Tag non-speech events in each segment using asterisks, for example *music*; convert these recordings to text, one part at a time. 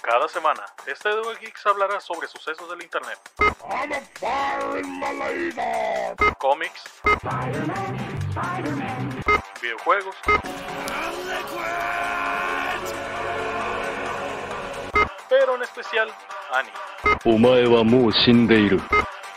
Cada semana, este Duel Geeks hablará sobre sucesos del Internet. Cómics. Videojuegos. Pero en especial, anime.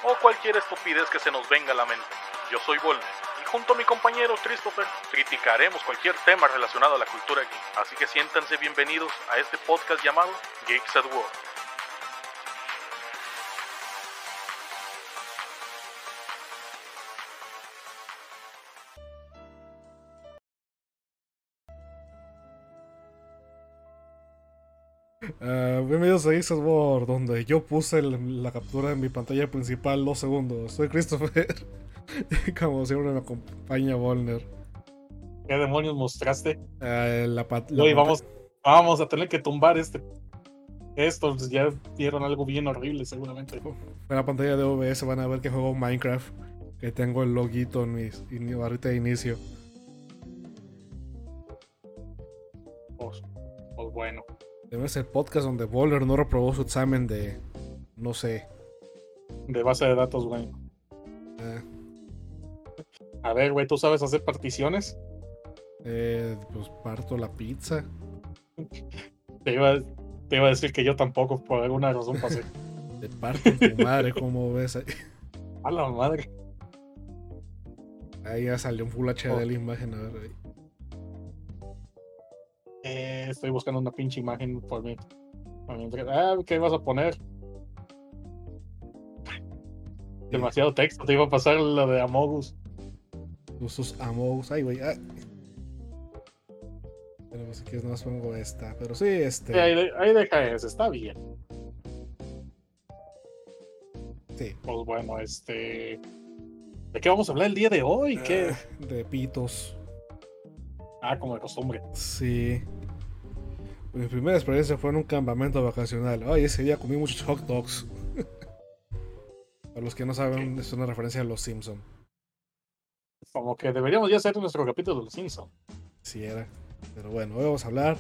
O cualquier estupidez que se nos venga a la mente. Yo soy Volnes junto a mi compañero Christopher criticaremos cualquier tema relacionado a la cultura geek. Así que siéntanse bienvenidos a este podcast llamado Geeks at War. Ah, bienvenidos a Geeks War, donde yo puse el- la captura en mi pantalla principal dos segundos. Soy Christopher. *laughs* y como siempre me acompaña Volner. ¿Qué demonios mostraste? Ah, la Oye, vamos, vamos a tener que tumbar este. Estos ya vieron algo bien horrible, seguramente. En la pantalla de OBS van a ver que juego Minecraft. Que tengo el loguito en mi, en mi barrita de inicio. Pues, pues bueno. Debe ser podcast donde Volner no reprobó su examen de. No sé. De base de datos, güey. ah, A ver, güey, ¿tú sabes hacer particiones? eh, pues parto la pizza. Te iba, te iba a decir que yo tampoco, por alguna razón pasé. *laughs* Te parto tu madre, como ves. Ahí, *laughs* A la madre. ahí ya salió un Full HD Oh. de la imagen. A ver, ahí. Eh, estoy buscando una pinche imagen por mí. Ah, ¿qué vas a poner? Demasiado texto, te iba a pasar lo de Amogus. Usos Amous. Ay, güey. ah. Pero pues, si quieres, no más pongo esta. Pero sí, este. Sí, ahí, de- ahí deja eso, está bien. Sí. Pues bueno, este. ¿De qué vamos a hablar el día de hoy? ¿Qué? Ah, de pitos. Ah, como de costumbre. Sí. Mi primera experiencia fue en un campamento vacacional. Ay, ese día comí muchos hot dogs. Para los que no saben, es una referencia a los Simpson. Como que deberíamos ya hacer nuestro capítulo de los Simpsons. Sí era. Pero bueno, hoy vamos a hablar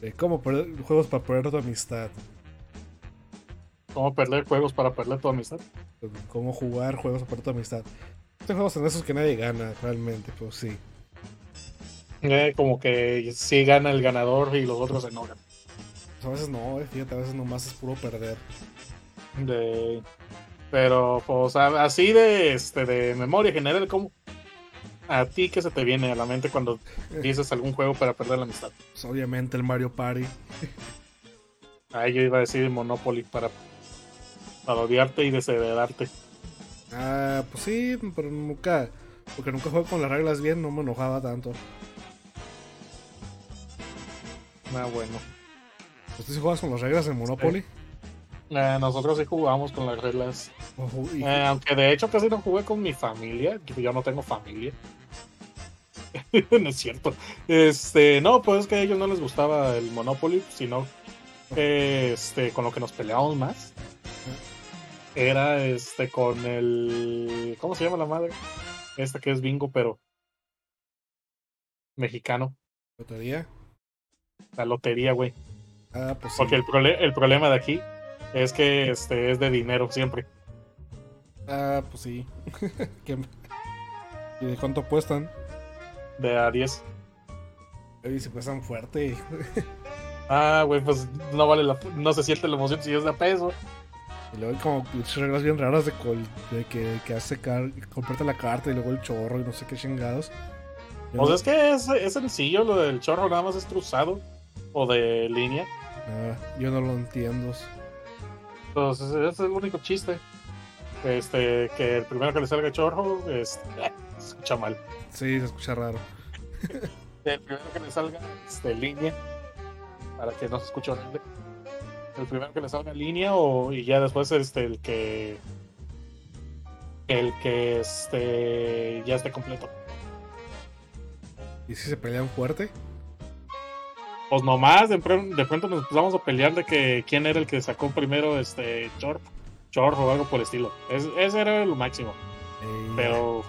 de cómo perder juegos para perder tu amistad. ¿Cómo perder juegos para perder tu amistad? Cómo jugar juegos para perder tu amistad. Estos juegos en esos que nadie gana realmente, pero sí. Eh, como que sí gana el ganador y los otros se enojan. Pues a veces no, eh, fíjate, a veces nomás es puro perder. De... Pero, pues, así de, este, de memoria general, ¿cómo? ¿A ti qué se te viene a la mente cuando dices algún juego para perder la amistad? Pues, obviamente el Mario Party. *laughs* Ah, yo iba a decir Monopoly para, para odiarte y desheredarte. Ah, pues sí, pero nunca. Porque nunca juego con las reglas bien, no me enojaba tanto. Ah, bueno. ¿Usted sí juegas con las reglas en Monopoly? Eh, nosotros sí jugamos con las reglas. Y- Eh, aunque de hecho casi no jugué con mi familia. Yo no tengo familia. *laughs* no es cierto. Este, no, pues es que a ellos no les gustaba el Monopoly, sino este, con lo que nos peleábamos más era este con el. ¿Cómo se llama la madre? Esta que es bingo, pero mexicano. lotería. La lotería, güey. Ah, pues sí. Porque el, prole- el problema de aquí es que este es de dinero siempre. Ah, pues sí. *laughs* ¿Qué- ¿Y de cuánto apuestan? De a 10. Ay, se cuestan fuerte. *laughs* Ah, güey, pues no vale la, no se siente la emoción si es de a peso. Y luego hay como reglas bien raras de, col- de que, que hace car comprarte la carta y luego el chorro y no sé qué chingados. Pues no- es que es, es sencillo, lo del chorro nada más es cruzado o de línea. ah, yo no lo entiendo. Entonces, ese es el único chiste. Este, que el primero que le salga chorro, este, *laughs* se escucha mal. Sí, se escucha raro. *laughs* El primero que le salga este, línea, para que no se escuche horrible. El primero que le salga línea o, y ya después este, el que el que este, ya esté completo. ¿Y si se pelean fuerte? Pues nomás, de, de pronto nos empezamos a pelear de que quién era el que sacó primero este chor, chorro o algo por el estilo. Es- ese era lo máximo. Eh, Pero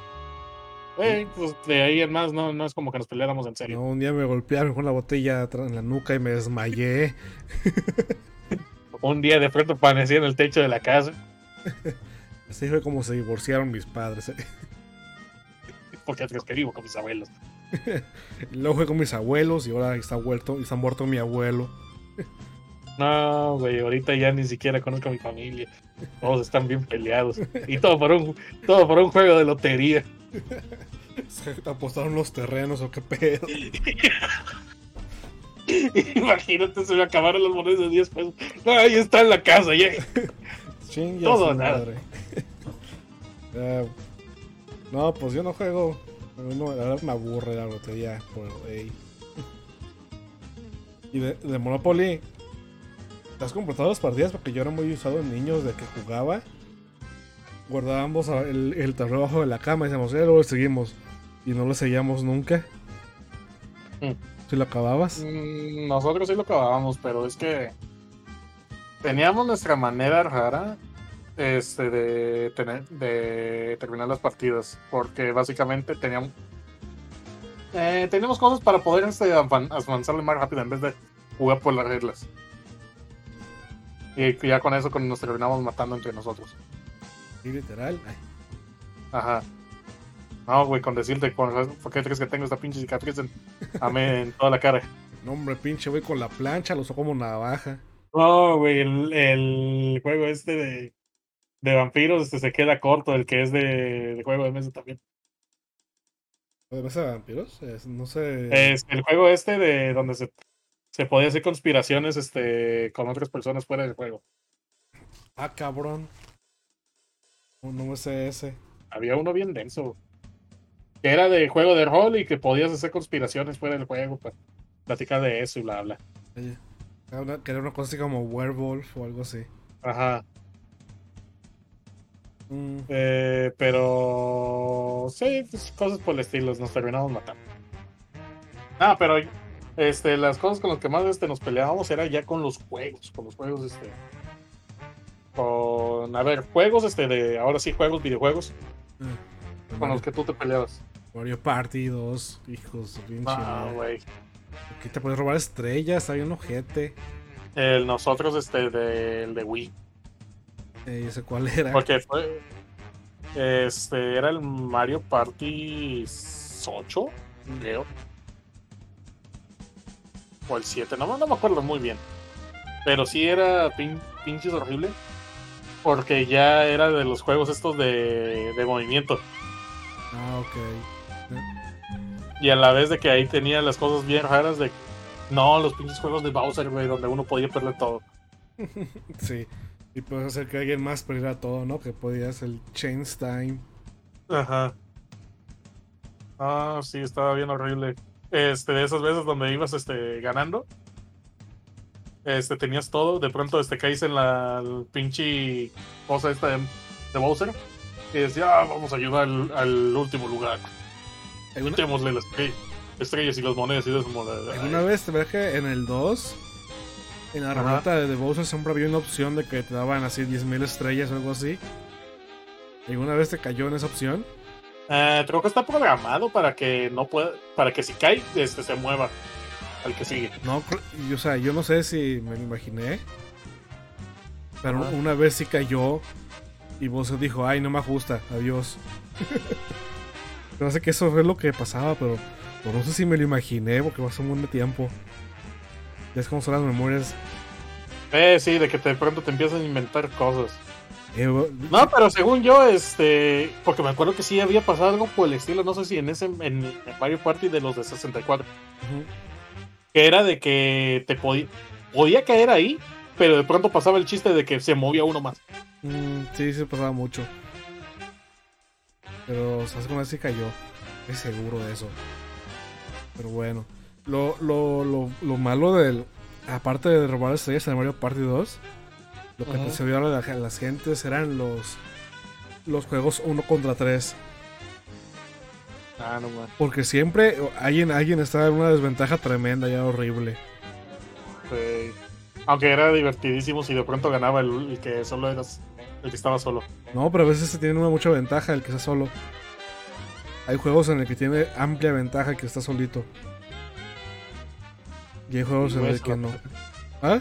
Eh, pues de ahí en más no, no es como que nos peleáramos en serio. No, un día me golpearon con la botella en la nuca y me desmayé. Un día de pronto amanecí en el techo de la casa. *laughs* Así fue como se divorciaron mis padres. Porque es que vivo con mis abuelos. *laughs* Luego fue con mis abuelos y ahora está vuelto, está muerto mi abuelo. No, güey, ahorita ya ni siquiera conozco a mi familia. Todos están bien peleados. Y todo por un, todo por un juego de lotería. *laughs* Se apostaron los terrenos o qué pedo. *laughs* Imagínate, se me acabaron las monedas de 10 pesos. Ahí está en la casa, ya. Ching, ya Todo nada. madre. Eh, no, pues yo no juego. No, la verdad me aburre la lotería. Por, ey. Y de, de Monopoly. ¿Te has completado las partidas? Porque yo era muy usado en niños de que jugaba. Guardábamos el, el tablero abajo de la cama y decíamos, eh, luego lo seguimos. Y no lo seguíamos nunca. Mm. Si lo acababas. Mm, Nosotros sí lo acabábamos, pero es que teníamos nuestra manera rara este, de, tener, de terminar las partidas, porque básicamente teníamos eh, teníamos cosas para poder este, avan- avanzarle más rápido en vez de jugar por las reglas. Y ya con eso nos terminamos matando entre nosotros. Sí, literal. Ay, Ajá. No, güey, con decirte, con- ¿por qué crees que tengo esta pinche cicatriz en, en *laughs* toda la cara? no, hombre, pinche, voy con la plancha, lo uso como navaja. No, güey, el, el juego este de, de vampiros este, se queda corto, el que es de, de juego de mesa también. ¿De mesa de vampiros? Es- no sé. Es el juego este de donde se, se podía hacer conspiraciones este, con otras personas fuera del juego. Ah, cabrón. No, no sé ese. Había uno bien denso. Que era de juego de rol y que podías hacer conspiraciones fuera del juego para platicar de eso y bla, bla. Que era una cosa así como Werewolf o algo así. Ajá. Mm, Eh, pero sí, pues, cosas por el estilo, nos terminamos matando. Ah, pero este, las cosas con las que más este, nos peleábamos era ya con los juegos, con los juegos, este. Con, a ver, juegos, este, de, ahora sí, juegos, videojuegos, eh, con los que tú te peleabas. Mario Party 2, hijos, bien Ah, güey. Aquí te puedes robar estrellas, hay un ojete. El nosotros, este, del de Wii. Eh, cuál era. Porque fue. Este, era el Mario Party 8, creo. O el 7, no, no me acuerdo muy bien. Pero sí era pin- pinches horrible. Porque ya era de los juegos estos de, de movimiento. Ah, ok. Y a la vez de que ahí tenía las cosas bien raras de. No, los pinches juegos de Bowser, güey, donde uno podía perder todo. *laughs* Sí. Y puedes hacer que alguien más perdiera todo, ¿no? Que podías el Chains Time. Ajá. Ah, sí, estaba bien horrible. Este, de esas veces donde ibas este, ganando. Este, tenías todo, de pronto este caes en la pinche cosa esta de, de Bowser. Y decía, ah, vamos a ayudar al, al último lugar. ¿Alguna, Démosle las estre- estrellas y las monedas y de esa alguna vez te ves que en el 2, en la ruleta de Bowser siempre había una opción de que te daban así 10.000 estrellas o algo así? ¿Alguna vez te cayó en esa opción? Eh, creo que está programado para que no pueda, para que si cae, este se mueva al que sigue. No, cr- y, o sea, yo no sé si me lo imaginé. Pero una vez sí cayó y Bowser dijo, ay, no me ajusta, adiós. *laughs* no sé que eso fue lo que pasaba, pero, pero no sé si me lo imaginé porque pasó un buen de tiempo. Ya es como son las memorias. Eh, sí, de que de pronto te empiezan a inventar cosas. Eh, No, pero según yo, este, porque me acuerdo que sí había pasado algo por el estilo, no sé si en ese, en, en Mario Party de los de 64, Ujú. que era de que te podía, podía caer ahí, pero de pronto pasaba el chiste de que se movía uno más. Mm, sí, se pasaba mucho. Pero, ¿sabes cómo así cayó? Es seguro de eso. Pero bueno. Lo, lo, lo, lo malo del. Aparte de robar estrellas en Mario Party 2, lo que te se a la- las gentes eran los. Los juegos 1 contra 3. Ah, no man. Porque siempre alguien, alguien estaba en una desventaja tremenda, ya horrible. Sí. Aunque era divertidísimo si de pronto ganaba el, el que solo eras, el que estaba solo. No, pero a veces se tiene una mucha ventaja el que está solo. hay juegos en el que tiene amplia ventaja que está solito. Y hay juegos en Güey, el se que no. ¿Ah?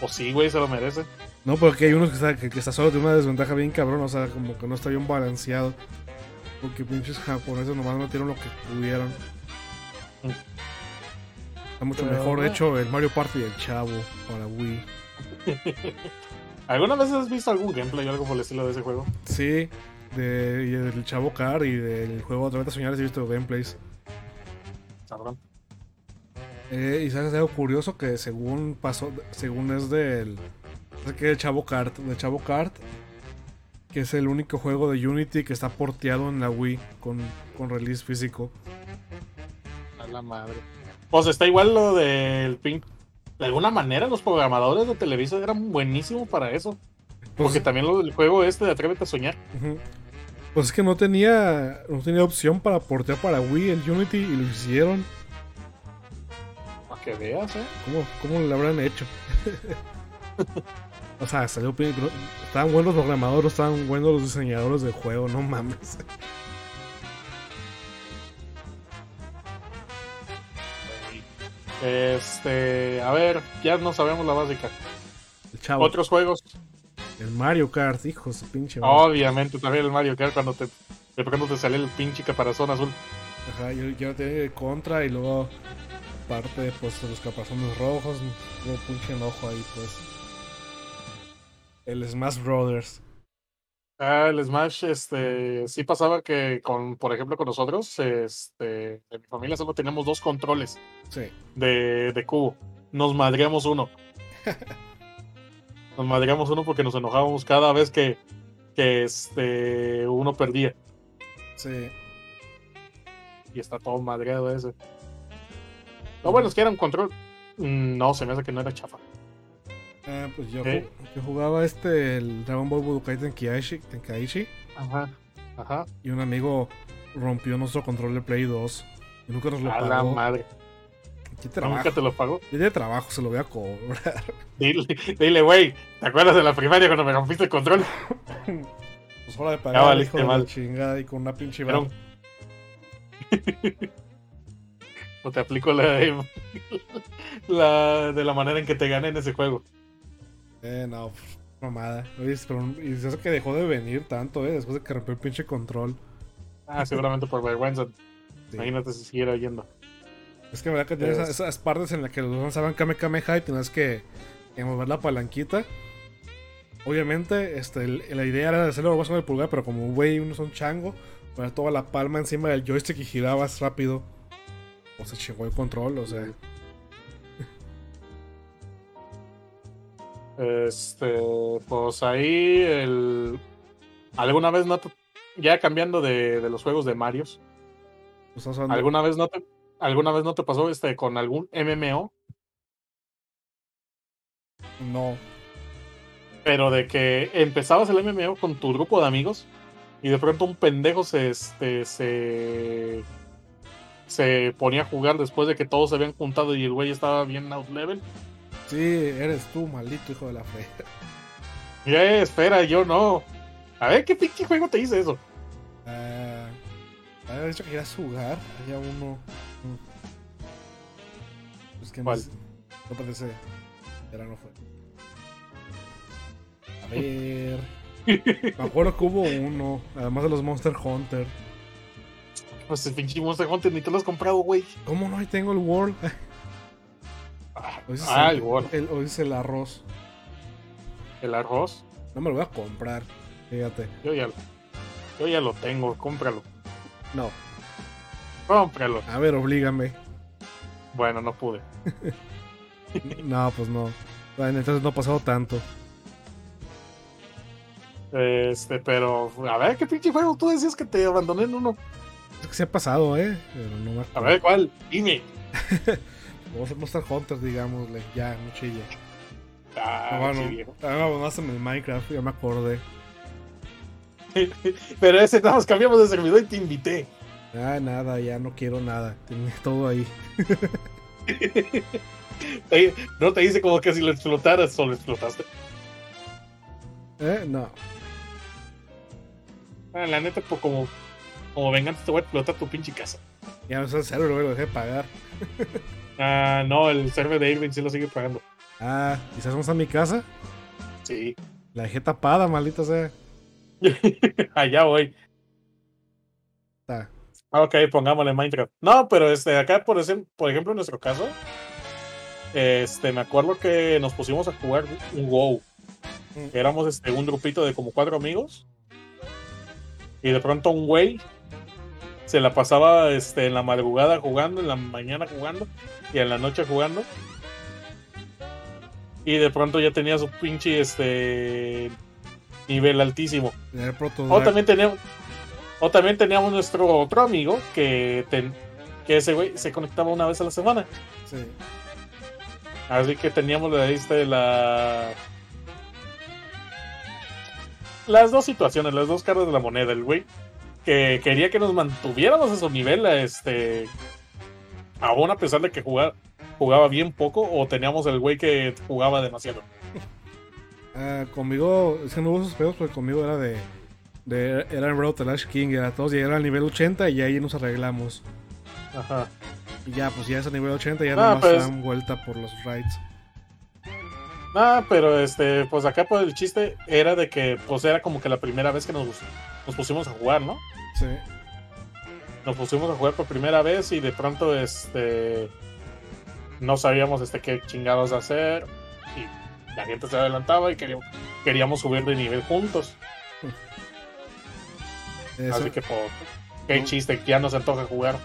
O sí, güey, se lo merece. No, porque hay unos que está, que, que está solo de una desventaja bien cabrón, o sea, como que no está bien balanceado. Porque pinches japoneses nomás metieron lo que pudieron. Mm. Está mucho Pero, mejor bueno. hecho el Mario Party del Chavo para Wii. *laughs* ¿Alguna vez has visto algún gameplay o algo por el estilo de ese juego? Sí, de, y del Chavo Car y del juego vez Soñar he visto gameplays. Cabrón. Eh, y sabes algo curioso que según pasó, según es del, que el Chavo Kart, del Chavo Kart, que es el único juego de Unity que está porteado en la Wii con, con release físico. A la madre. Pues está igual lo del pin. De alguna manera, los programadores de Televisa eran buenísimos para eso. Pues, Porque también lo del juego este de Atrévete a Soñar. Pues es que no tenía, no tenía opción para portear para Wii el Unity y lo hicieron. Para que veas, ¿eh? ¿Cómo, cómo lo habrán hecho? *laughs* o sea, salió bien, estaban buenos los programadores, estaban buenos los diseñadores del juego, no mames. Este, a ver, ya no sabemos la básica. El Chavo, Otros juegos, el Mario Kart, hijos de pinche. madre. obviamente también el Mario Kart cuando te de pronto te sale el pinche caparazón azul. Ajá, yo, yo tenía el contra y luego aparte pues los caparazones rojos, luego pinche enojo ahí pues. El Smash Brothers. Ah, el Smash, este, sí pasaba que con, por ejemplo, con nosotros, este, en mi familia solo teníamos dos controles Sí. de, de cubo. Nos madreamos uno. *laughs* Nos madreamos uno porque nos enojábamos cada vez que, que este, uno perdía. Sí. Y está todo madreado ese. Lo bueno es que era un control. mm, No, se me hace que no era chafa. Ah, pues yo, ¿Eh? yo jugaba este, el Dragon Ball Budokai Tenkaichi, Tenkaichi Ajá. Ajá. y un amigo rompió nuestro control de Play 2 y nunca nos lo A la pagó. madre. ¿Qué trabajo? Nunca te lo pago. Yo de trabajo se lo voy a cobrar. *laughs* Dile, dile, güey, ¿te acuerdas de la primaria cuando me rompiste el control? *laughs* Pues hora de pagar, valiste hijo de la mal. chingada y con una pinche un- *laughs* o te aplico la de, *laughs* la de la manera en que te gané en ese juego. Eh, no, mamada. Oye, pero y eso que dejó de venir tanto, eh, después de que rompió el pinche control. Ah, seguramente por vergüenza. Sí. Imagínate si siguiera oyendo. Es que verdad que tienes Es- esas, partes en las que los lanzaban Kame Kameha y tenías que, que mover la palanquita. Obviamente, este, el- la idea era hacerlo más con el pulgar, pero como güey, uno es un chango, poner toda la palma encima del joystick y girabas rápido. O se chingó el control, o sea. Este, pues ahí el. ¿Alguna vez no te- Ya cambiando de, de los juegos de Marios. pues, ¿Alguna vez no te, alguna vez no te pasó este con algún MMO? No. Pero de que empezabas el MMO con tu grupo de amigos y de pronto un pendejo se, este, se, se ponía a jugar después de que todos se habían juntado y el güey estaba bien out level. Sí, eres tú, maldito hijo de la fe. Ya, espera, yo no. A ver, ¿qué pinche juego te hice eso? Ah, había dicho que querías jugar. Había uno. Pues que no ¿Cuál? No parece. Era no fue. A ver. *laughs* Me acuerdo que hubo uno. Además de los Monster Hunter. Pues el pinche Monster Hunter ni te lo has comprado, güey. ¿Cómo no? Ahí tengo el World. *laughs* Ah, Hoy ah, el World. el, hoy dice el arroz. El arroz. No me lo voy a comprar. Fíjate. Yo ya, yo ya lo tengo, cómpralo. No. Cómpralo. A ver, oblígame. Bueno, no pude. *laughs* No, pues no. Bueno, entonces no ha pasado tanto. Este, pero, a ver, ¿qué pinche juego tú decías que te abandoné en uno? Que se ha pasado, ¿eh? Pero no me A ver, ¿cuál? Dime. *laughs* Vamos a Monster Hunter, digámosle. Ya, no chilla. Ah, Ah, bueno, abandonaste en el Minecraft, ya me acordé. *laughs* Pero ese nada más cambiamos de servidor y te invité. Ah, nada, ya no quiero nada. Tenía todo ahí. *laughs* No te dice como que si lo explotaras o lo explotaste. ¿Eh? No. Ah, la neta, pues como como venganza te voy a explotar tu pinche casa. Ya no es el server, güey, lo dejé de pagar. Ah, no, el server de Irving sí lo sigue pagando. Ah, quizás vamos a mi casa. Sí. La dejé tapada, maldita sea. *laughs* Allá voy. Ah, Ok, pongámosle Minecraft. No, pero este, acá, por, ese, por ejemplo, en nuestro caso, este, me acuerdo que nos pusimos a jugar un WoW. Mm. Éramos este, un grupito de como cuatro amigos. Y de pronto un güey se la pasaba este, en la madrugada jugando, en la mañana jugando y en la noche jugando. Y de pronto ya tenía su pinche este, nivel altísimo. O también teníamos, o también teníamos nuestro otro amigo que, ten- que ese güey se conectaba una vez a la semana. Sí. Así que teníamos la este, la las dos situaciones, las dos caras de la moneda. El güey que quería que nos mantuviéramos a su nivel, este, aún a pesar de que jugaba, jugaba bien poco, o teníamos el güey que jugaba demasiado. Ah, conmigo, es que no hubo esos pedos porque conmigo era de. de era en Road to Lash King, era todos llegaron al nivel 80 y ahí nos arreglamos. Ajá. Y ya, pues ya es el nivel 80, ya Ah, nomás pues- dan vuelta por los raids. Ah, pero este, pues acá pues el chiste era de que pues era como que la primera vez que nos, nos pusimos a jugar, ¿no? Sí. Nos pusimos a jugar por primera vez y de pronto este no sabíamos este qué chingados hacer y la gente se adelantaba y queríamos, queríamos subir de nivel juntos. Eso, Así que pues qué chiste, ya no se antoja jugar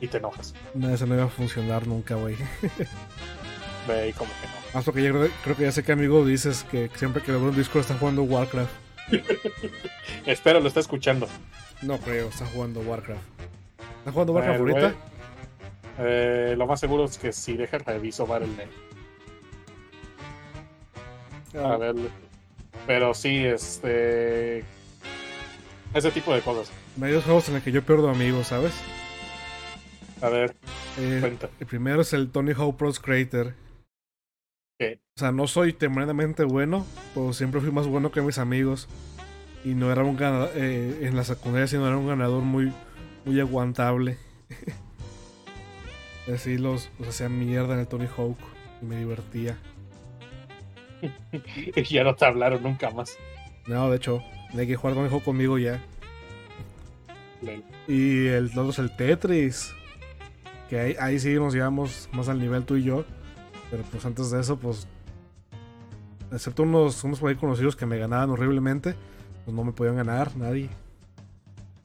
y te enojas. no, eso no iba a funcionar nunca, güey. *laughs* Ve como que no. Más porque yo creo, creo que ya sé que amigo dices que siempre que veo en Discord está jugando Warcraft. *laughs* Espero lo está escuchando. No creo, está jugando Warcraft. ¿Está jugando Warcraft ahorita? eh, lo más seguro es que si deja reviso Battle.net. Ah, A ver. Pero sí, este. Ese tipo de cosas. Varios juegos en los que yo pierdo amigos, ¿sabes? A ver, Eh, cuenta. el primero es el Tony Hawk Pros Creator. ¿Qué? O sea, no soy tremendamente bueno, pero siempre fui más bueno que mis amigos. Y no era un ganador, en la secundaria, sino era un ganador muy, muy aguantable. *laughs* Así los, los hacía mierda en el Tony Hawk y me divertía. *laughs* Y ya no te hablaron nunca más. No, de hecho, hay que jugar Tony Hawk conmigo ya. Lel. Y el otro es el Tetris. Que ahí, ahí sí nos llevamos más al nivel tú y yo. Pero pues antes de eso, pues. Excepto unos, unos por ahí conocidos que me ganaban horriblemente. Pues no me podían ganar, nadie.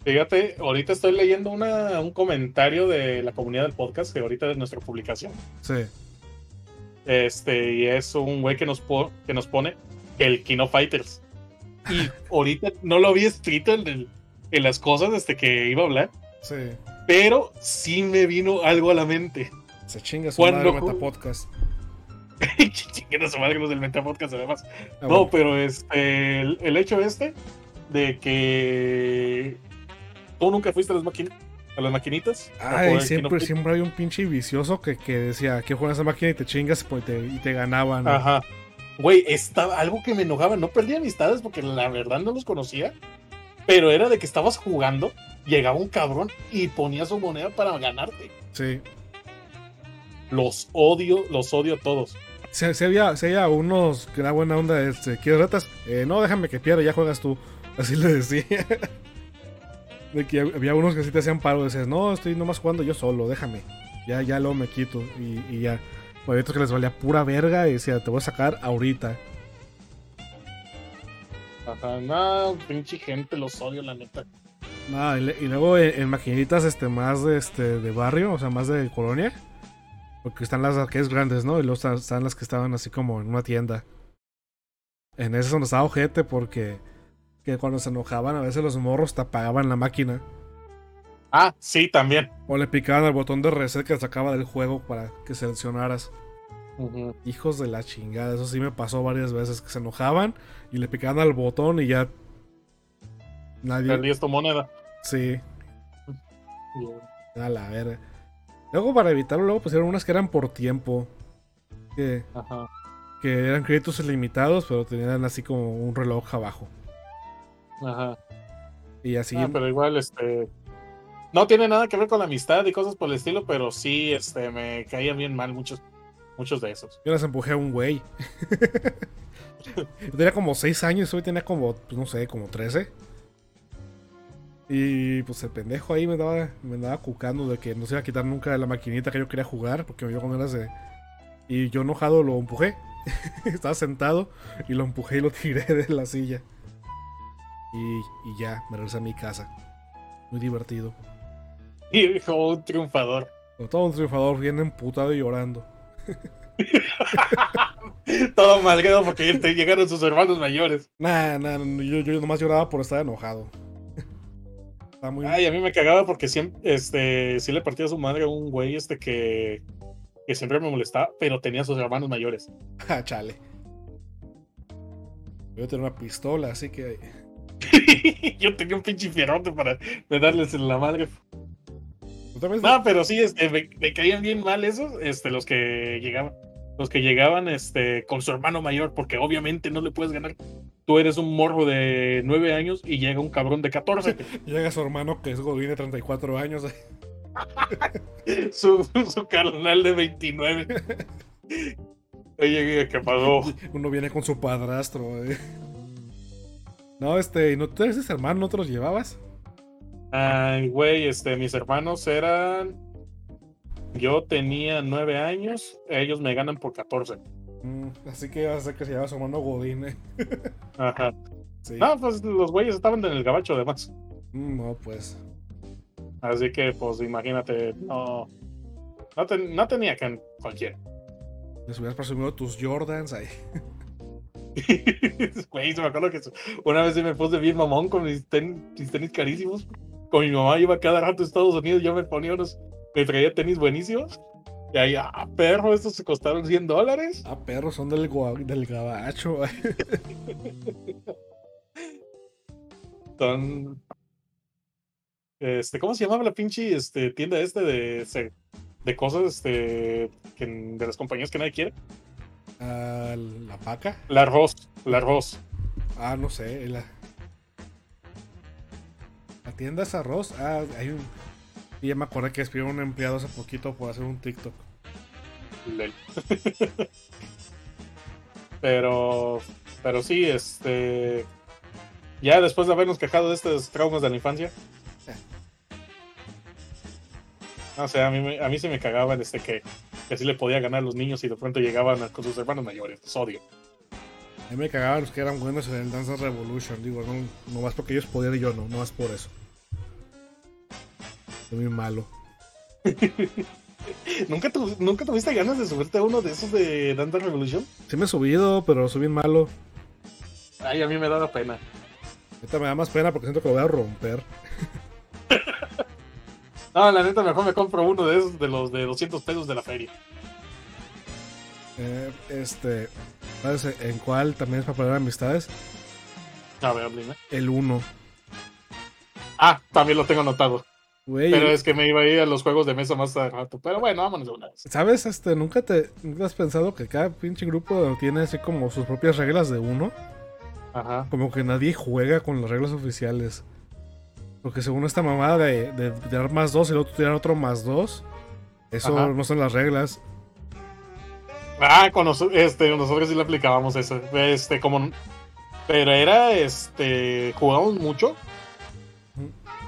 Fíjate, ahorita estoy leyendo una, un comentario de la comunidad del podcast, que ahorita es nuestra publicación. Sí. Este, y es un güey que nos, po- que nos pone el Kino Fighters. Y *laughs* ahorita no lo había escrito en, el- en las cosas desde que iba a hablar, Sí. pero sí me vino algo a la mente. Se chinga su ¿Cuándo madre Podcast. *laughs* Chinguen a su madre los del Meta Podcast, además. Ah, No, bueno. pero este, el, el hecho este de que tú nunca fuiste a las, maquin- a las maquinitas. a Ay, siempre, siempre hay un pinche vicioso que, que decía que juegas esa máquina y te chingas pues, te- y te ganaban. Ajá. Güey, estaba algo que me enojaba. No perdí amistades porque la verdad no los conocía. Pero era de que estabas jugando, llegaba un cabrón y ponía su moneda para ganarte. Sí. Los odio, los odio a todos. Si, si había, si había unos que era buena onda, este, ¿quieres retas? Eh, no, déjame que pierda, ya juegas tú. *laughs* Así le decía. De que había unos que sí te hacían paro, decías, no, estoy nomás jugando yo solo, déjame. Ya, ya luego me quito y, y ya. Había otros que les valía pura verga y decía, te voy a sacar ahorita. Ajá, no, pinche gente, los odio, la neta. No, y, le- y luego en, en maquinitas este, más de, este, de barrio, o sea, más de colonia. Porque están las arcades grandes, ¿no? Y luego están, las que estaban así como en una tienda. En ese es donde estaba ojete porque que cuando se enojaban a veces los morros te apagaban la máquina. Ah, sí, también. O le picaban el botón de reset que sacaba del juego para que seleccionaras. Hijos de la chingada, eso sí me pasó varias veces que se enojaban y le picaban al botón y ya... Nadie... Perdías tu moneda. Sí, a la verga. Luego para evitarlo, luego pusieron unas que eran por tiempo. Que, Ajá. que eran créditos ilimitados, pero tenían así como un reloj abajo. Ajá. Y así... Ah, pero igual, este. no tiene nada que ver con la amistad y cosas por el estilo, pero sí, este, me caían bien mal muchos, muchos de esos. Yo les empujé a un güey. Yo *laughs* tenía como 6 años, hoy tenía como, pues, no sé, como 13. Y pues el pendejo ahí me andaba, me andaba cucando de que no se iba a quitar nunca la maquinita que yo quería jugar, porque me vio con ganas de... Y yo enojado lo empujé. *laughs* Estaba sentado y lo empujé y lo tiré de la silla. Y, y ya, me regresé a mi casa. Muy divertido. Y dijo un triunfador. Pero todo un triunfador bien emputado y llorando. *laughs* Todo malgrado porque llegaron sus hermanos mayores. Nah, nah, yo, yo nomás lloraba por estar enojado. Está muy... Ay, a mí me cagaba porque siempre, este, sí le partía a su madre a un güey este que, que siempre me molestaba, pero tenía sus hermanos mayores. *laughs* Ah, chale. Yo tenía una pistola, así que... *laughs* Yo tenía un pinche fierrote para de darles en la madre. No, pero sí, este, me, me caían bien mal esos, este, los que llegaban, los que llegaban, este, con su hermano mayor, porque obviamente no le puedes ganar. Tú eres un morro de 9 años y llega un cabrón de 14. *laughs* Llega su hermano que es Godín de 34 años. *laughs* su, su carnal de 29. *laughs* Oye, ¿qué pasó? Uno viene con su padrastro. eh. No, este, ¿y ¿no tú eres ese hermano? ¿No te los llevabas? Ay, güey, este, mis hermanos eran. Yo tenía 9 años, ellos me ganan por 14. Mm, así que va a ser que se llama su hermano Godín. eh. *laughs* Ajá. Sí. No, pues los güeyes estaban en el gabacho además. Mm, no, pues. Así que, pues imagínate, no. No, te- no tenía que cualquiera. Les hubieras presumido tus Jordans ahí. *laughs* Güey, se me acuerdo que una vez me puse bien mamón con mis, ten- mis tenis carísimos. Con mi mamá iba cada rato a Estados Unidos, yo me ponía unos, me traía tenis buenísimos. Y ahí, ah, perro, estos se costaron 100 dólares. Ah, perros, son del, del gabacho. Son. Este, ¿cómo se llamaba la pinche este, tienda este de, de cosas este, que- de las compañías que nadie quiere? Ah, la paca. La arroz, la arroz. Ah, no sé. La, la tienda es arroz. Ah, hay un. Y ya me acordé que despidieron a un empleado hace poquito por hacer un TikTok. Pero, pero sí, este. Ya después de habernos quejado de estos traumas de la infancia. No sé, a mí, a mí se me cagaban este que, que sí le podía ganar a los niños y de pronto llegaban a- con sus hermanos mayores. Los odio. A mí me cagaban los que eran buenos en el Dance Revolution. Digo, no, no más porque ellos podían y yo no, no más por eso. Soy muy malo. *laughs* ¿Nunca, tu- ¿Nunca tuviste ganas de subirte a uno de esos de Dance Revolution? Sí me he subido, pero soy bien malo. Ay, a mí me daba pena. Ahorita me da más pena porque siento que lo voy a romper. *laughs* No, la neta, mejor me compro uno de esos de los de 200 pesos de la feria. Eh, este, ¿sabes en cuál también es para poner amistades? A ver, dime. El 1. Ah, también lo tengo anotado. Pero es que me iba a ir a los juegos de mesa más a rato. Pero bueno, vámonos de una vez. ¿sabes? Este, ¿nunca te nunca has pensado que cada pinche grupo tiene así como sus propias reglas de uno? Ajá. Como que nadie juega con las reglas oficiales. Porque según esta mamada de, de tirar más dos y luego tú tirar otro más dos, eso Ajá. no son las reglas. Ah, con nos- este, nosotros sí le aplicábamos eso. Este, como. Pero era, este. Jugábamos mucho.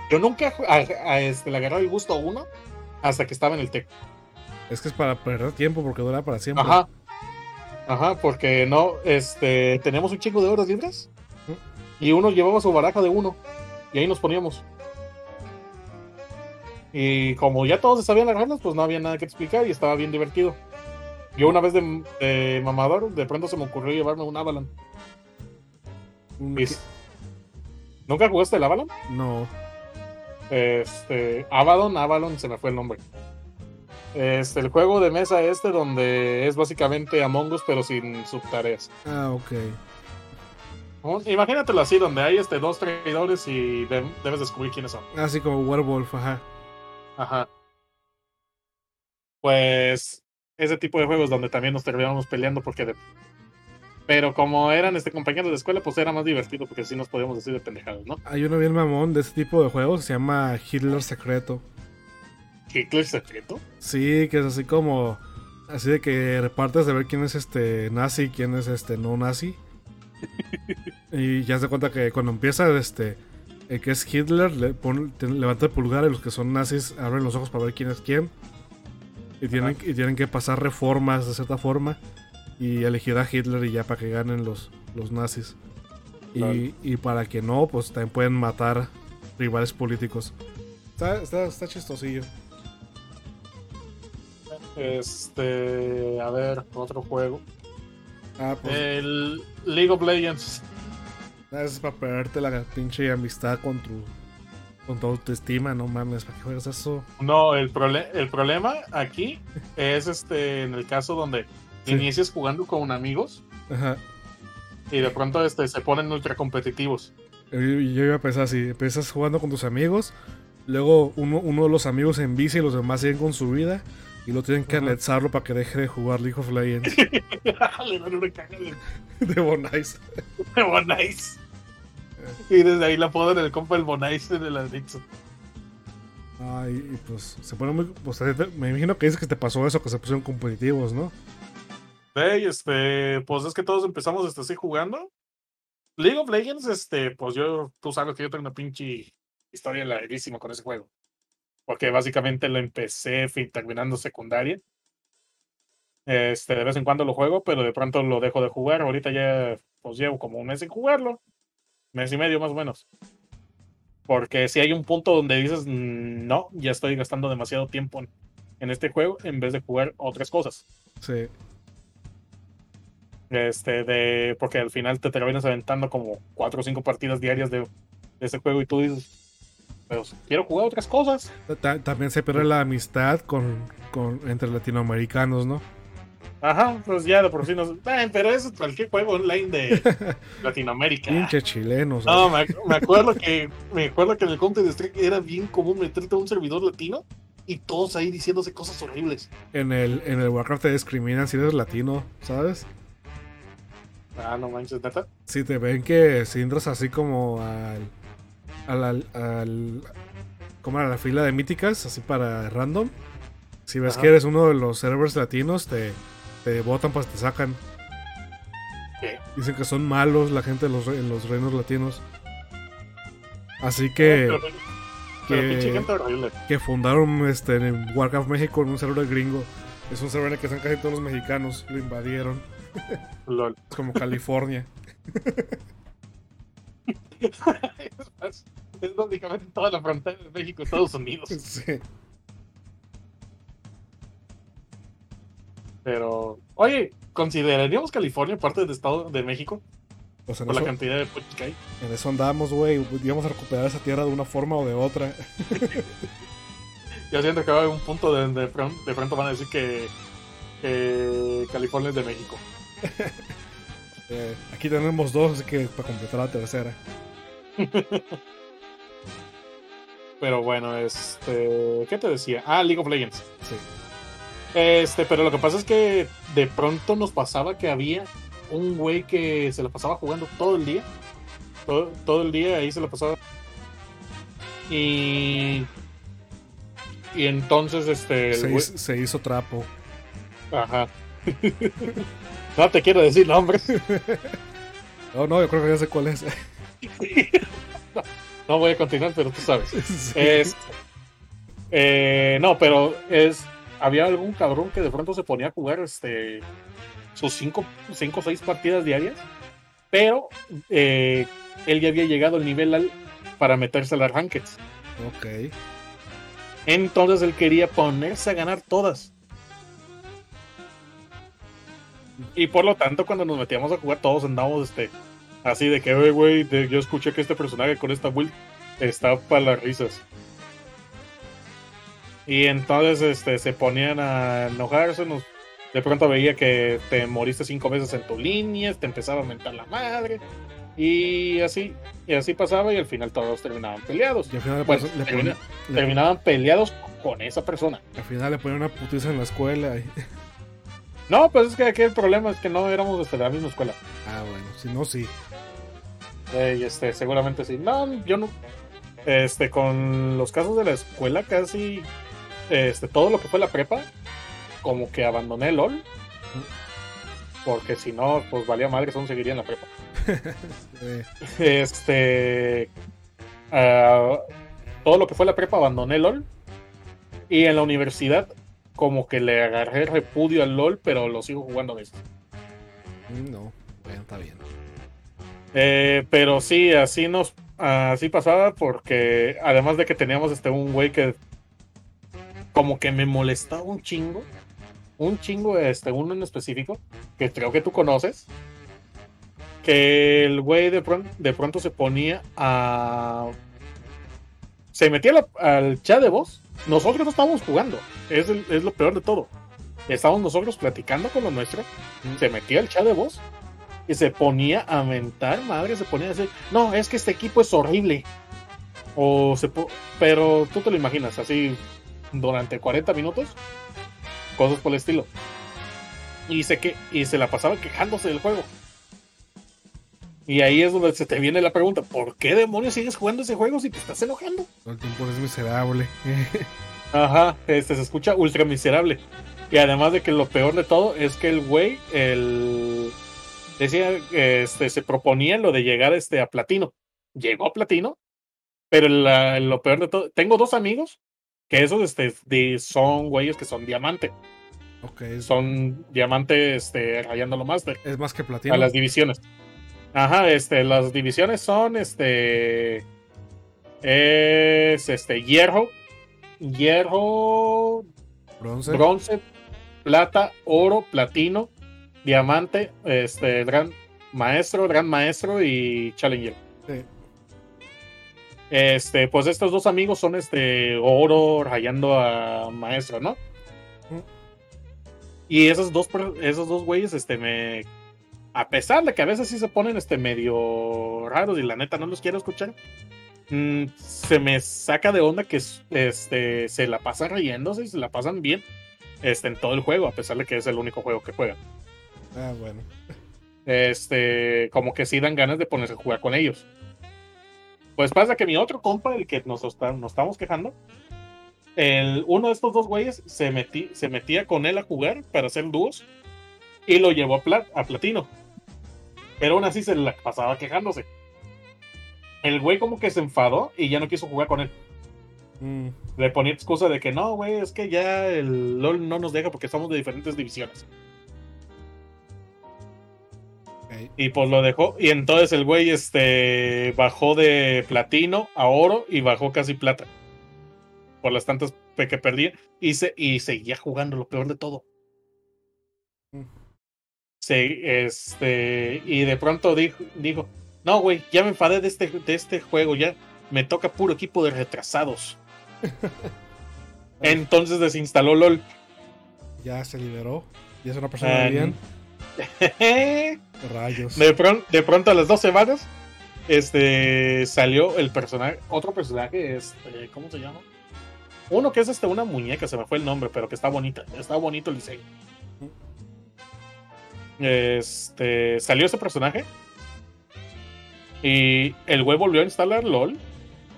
Yo nunca a, a, este, le agarraba el gusto a uno hasta que estaba en el TEC. Es que es para perder tiempo porque dura para siempre. Ajá. Ajá, porque no, este, teníamos un chingo de horas libres y uno llevaba su baraja de uno y ahí nos poníamos. Y como ya todos sabían las reglas, pues no había nada que explicar y estaba bien divertido. Yo una vez de, de mamador, de pronto se me ocurrió llevarme un Avalon. Un- ¿Nunca jugaste el Avalon? No. Este, Avalon, Avalon, se me fue el nombre. Este, el juego de mesa este donde es básicamente Among Us pero sin subtareas. Ah, ok. Imagínatelo así, donde hay este, dos traidores y de- debes descubrir quiénes son. Así como Werewolf, ajá. Ajá. Pues ese tipo de juegos donde también nos terminamos peleando porque de- Pero como eran este compañeros de escuela, pues era más divertido porque así nos podíamos decir de pendejadas, ¿no? Hay uno bien mamón de ese tipo de juegos que se llama Hitler Secreto. Hitler secreto. Sí, que es así como. Así de que repartes de ver quién es este nazi y quién es este no nazi. *laughs* y ya se cuenta que cuando empieza este. El que es Hitler le pone, te- levanta el pulgar y los que son nazis abren los ojos para ver quién es quién. Y tienen, y tienen que pasar reformas de cierta forma. Y elegir a Hitler y ya para que ganen los, los nazis. Y, y para que no, pues también pueden matar rivales políticos. Está, está, está chistosillo. Este. A ver, otro juego. Ah, pues. El League of Legends. Es para perderte la pinche amistad con tu, con tu autoestima, no mames, ¿para qué juegas eso? No, el, prole- el problema aquí *laughs* es este en el caso donde Sí. inicias jugando con amigos Ajá. y de pronto este, se ponen ultra competitivos. Yo, yo iba a pensar así, empiezas jugando con tus amigos, luego uno, uno de los amigos en bici y los demás siguen con su vida y lo tienen que anexarlo para que deje de jugar League of Legends *laughs* Le dan una caga de, de Bonais. de Bonais. Y desde ahí la ponen el compa el Bonais en el anexo. Ay, y pues se pone muy... Pues, me imagino que dices que te pasó eso, que se pusieron competitivos, ¿no? Hey, este, pues es que todos empezamos este, así jugando. League of Legends, este, pues yo, tú sabes que yo tengo una pinche historia larguísima con ese juego. Porque básicamente lo empecé terminando secundaria. Este, de vez en cuando lo juego, pero de pronto lo dejo de jugar. Ahorita ya, pues llevo como un mes sin jugarlo. Mes y medio más o menos. Porque si hay un punto donde dices, "Mm, no, ya estoy gastando demasiado tiempo en este juego en vez de jugar otras cosas. Sí. Este, de. Porque al final te terminas aventando como cuatro o cinco partidas diarias de, de ese juego y tú dices. Pero quiero jugar otras cosas. Ta- También se pierde la amistad con, con, entre latinoamericanos, ¿no? Ajá, pues ya de por sí nos. Eh, pero eso es cualquier juego online de *laughs* Latinoamérica. Pinche chilenos. No, me, ac- me acuerdo que me acuerdo que en el Counter Strike era bien común meterte a un servidor latino y todos ahí diciéndose cosas horribles. En el, en el Warcraft te discriminan si eres latino, ¿sabes? Ah, no manches, neta. Si te ven que si entras así como al. al, al, como a la fila de míticas, así para random. Si ves Ajá. que eres uno de los servers latinos, te, te botan, pues te sacan. ¿Qué? Dicen que son malos la gente en los, en los reinos latinos. Así que, Pero, pero que- que fundaron este, en Warcraft México en un server gringo. Es un server en el que están casi todos los mexicanos. Lo invadieron. Lol. Es como California. es, *laughs* es básicamente toda la frontera de México Estados Unidos. *laughs* sí. Pero, oye, ¿consideraríamos California parte del Estado de México? Pues Por la eso, cantidad de putos que hay. en eso andamos, güey. Íbamos a recuperar esa tierra de una forma o de otra. *laughs* Yo siento que va a haber un punto de de de pronto van a decir que, que California es de México. Eh, *laughs* aquí tenemos dos, así que para completar la tercera. Pero bueno, este. ¿Qué te decía? Ah, League of Legends. Sí. Este, pero lo que pasa es que de pronto nos pasaba que había un güey que se la pasaba jugando todo el día. Todo, todo el día ahí se la pasaba. Y. Y entonces, este. el Se, güey- hizo, se hizo trapo. Ajá. *laughs* no te quiero decir nombres. *laughs* Oh, no, yo creo que ya sé cuál es. *laughs* No voy a continuar, pero tú sabes. *laughs* Sí. Eh, no, pero es. Había algún cabrón que de pronto se ponía a jugar este sus cinco, cinco o seis partidas diarias, pero eh, él ya había llegado al nivel al- para meterse a las rankeds. Ok. Entonces él quería ponerse a ganar todas. Y por lo tanto, cuando nos metíamos a jugar, todos andábamos este, así de que, "Oye, güey, yo escuché que este personaje con esta build está para las risas. Y entonces este, se ponían a enojarse. Nos, de pronto veía que te moriste cinco veces en tu línea, te empezaba a mentar la madre. Y así, y así pasaba, y al final todos terminaban peleados. Y al final le, termina- le- terminaban peleados con esa persona. al final le ponen una putiza en la escuela. y- *laughs* No, pues es que aquí el problema es que no éramos este, de la misma escuela. Ah, bueno, si no, sí. Eh, y este, seguramente sí. No, yo no. Este, con los casos de la escuela, casi. Este, todo lo que fue la prepa, como que abandoné el LOL. Porque si no, pues valía madre que aún seguiría en la prepa. *laughs* Este. ah, todo lo que fue la prepa abandoné LOL. Y en la universidad, como que le agarré repudio al LOL, pero lo sigo jugando a veces. mm, no, bueno, está bien. Eh, pero sí, así nos. Así pasaba, porque además de que teníamos este un güey que. Como que me molestaba un chingo. Un chingo, este, uno en específico, que creo que tú conoces. Que el güey de, pron- de pronto se ponía a. Se metía al chat de voz. Nosotros no estábamos jugando. Es, es lo peor de todo. Estábamos nosotros platicando con lo nuestro. Se metía al chat de voz y se ponía a mentar, madre, se ponía a decir, no, es que este equipo es horrible. O se po- pero tú te lo imaginas, así durante 40 minutos, cosas por el estilo. Y se, que, y se la pasaba quejándose del juego. Y ahí es donde se te viene la pregunta, ¿por qué demonios sigues jugando ese juego si te estás enojando? Todo el tiempo es miserable. *laughs* Ajá, este se escucha ultra miserable. Y además de que lo peor de todo es que el güey, el decía, este, se proponía lo de llegar este, a platino. Llegó a platino, pero la- lo peor de todo, tengo dos amigos que esos este, de- son güeyes que son diamante. ok, es, Son diamante este, rayando lo máster es más que platino. a las divisiones. Ajá, este, las divisiones son este. Es este hierro, hierro, Bronce. bronce, plata, oro, platino, diamante, este, gran maestro, gran maestro y challenger. Sí. Este, pues estos dos amigos son este oro rayando a maestro, ¿no? Mm. Y esos dos, esos dos güeyes, este, me. A pesar de que a veces sí se ponen este medio raros y la neta no los quiero escuchar. mm, se me saca de onda que este, se la pasan riéndose y se la pasan bien este, en todo el juego, a pesar de que es el único juego que juegan. Ah, bueno. Este, como que sí dan ganas de ponerse a jugar con ellos. Pues pasa que mi otro compa, el que nos, está- nos estamos quejando, el, uno de estos dos güeyes se, metí- se metía con él a jugar para hacer dúos y lo llevó a, plat- a platino. Pero aún así se la pasaba quejándose. El güey como que se enfadó y ya no quiso jugar con él. Mm, Le ponía excusa de que no, güey, es que ya el LOL no nos deja porque estamos de diferentes divisiones. Y pues lo dejó. Y entonces el güey este, bajó de platino a oro y bajó casi plata. Por las tantas que perdía. Y, se, y seguía jugando, lo peor de todo. Mm. Se, este, y de pronto dijo, dijo no, güey, ya me enfadé de este, de este juego, ya me toca puro equipo de retrasados. *laughs* Entonces desinstaló LOL. Ya se liberó. Ya es una persona Ah, bien. *laughs* de, Rayos. pron- de pronto a las dos semanas, este salió el personaje, otro personaje, este, ¿cómo se llama? Uno que es este, una muñeca, se me fue el nombre, pero que está bonita, está bonito el diseño. Este, salió ese personaje y el güey volvió a instalar LOL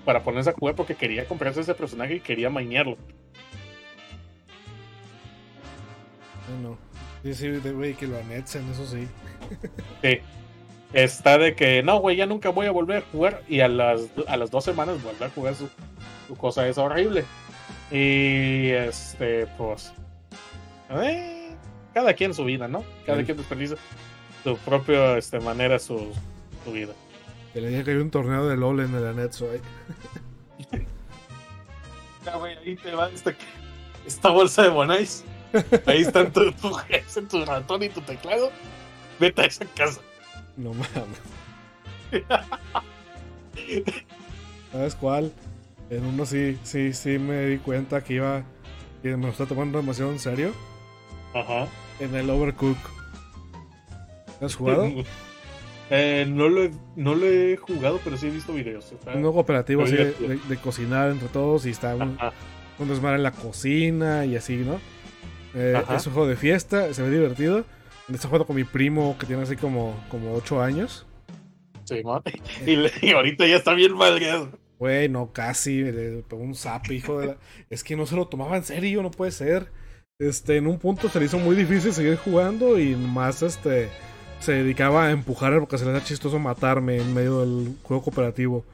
para ponerse a jugar porque quería comprarse ese personaje y quería mainearlo. No. Sí, sí, de güey, que lo anexen, eso sí. Sí. Está de que, no, güey, ya nunca voy a volver a jugar. Y a las, a las dos semanas vuelve a jugar su, su cosa esa horrible. Y este, pues. eh, cada quien su vida, ¿no? Cada Sí. quien desperdicia su propia este, manera su, su vida. Que le dije que hay un torneo de LOL en el anexo. ahí. *laughs* Ya, güey, ahí te va esta bolsa de Bonais. Ahí están tu, tu, GS, tu ratón y tu teclado. Vete a esa casa. No mames. ¿Sabes cuál? En uno sí, sí, sí me di cuenta que iba. que me lo está tomando demasiado en serio. Ajá. En el Overcook. ¿Has jugado? *laughs* Eh, no, lo he, no lo he jugado, pero sí he visto videos. Está- Un juego cooperativo así de, Oye, de- de cocinar entre todos y está un, Ajá. un desmadre en la cocina y así, ¿no? Eh, es un juego de fiesta, se ve divertido. Está jugando con mi primo que tiene así como, como 8 años. Sí. Y, le- y ahorita ya está bien madreado. Güey, no, casi, le pegó un zap, hijo de la... Es que no se lo tomaba en serio, no puede ser. Este, en un punto se le hizo muy difícil seguir jugando y más, este, se dedicaba a empujar porque se le da chistoso matarme en medio del juego cooperativo.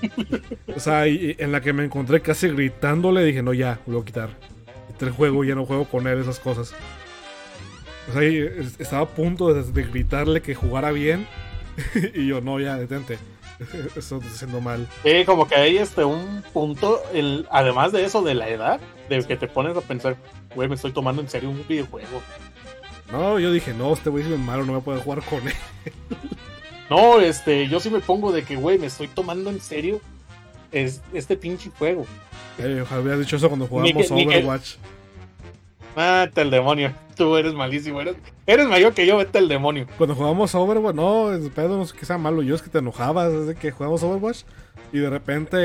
*laughs* o sea, y- y en la que me encontré casi gritándole, dije, no, ya, lo voy a quitar. Quité el juego, ya no juego con él, esas cosas. O sea, y, es- estaba a punto de, de gritarle que jugara bien. *laughs* y yo, no, ya, detente. *laughs* Eso está haciendo mal. Sí, como que hay este un punto, el, además de eso, de la edad, de que te pones a pensar, güey, me estoy tomando en serio un videojuego. No, yo dije, no, este güey es malo, no voy a poder jugar con él. *laughs* No, este, yo sí me pongo de que, güey, me estoy tomando en serio es, este pinche juego. Eh, ojalá hubieras dicho eso cuando jugábamos Overwatch. Mate el demonio. *laughs* Tú eres malísimo. Eres, eres mayor que yo, vete el demonio. Cuando jugábamos Overwatch, no, el pedo no es que sea malo, yo es que te enojabas desde que jugamos Overwatch. Y de repente,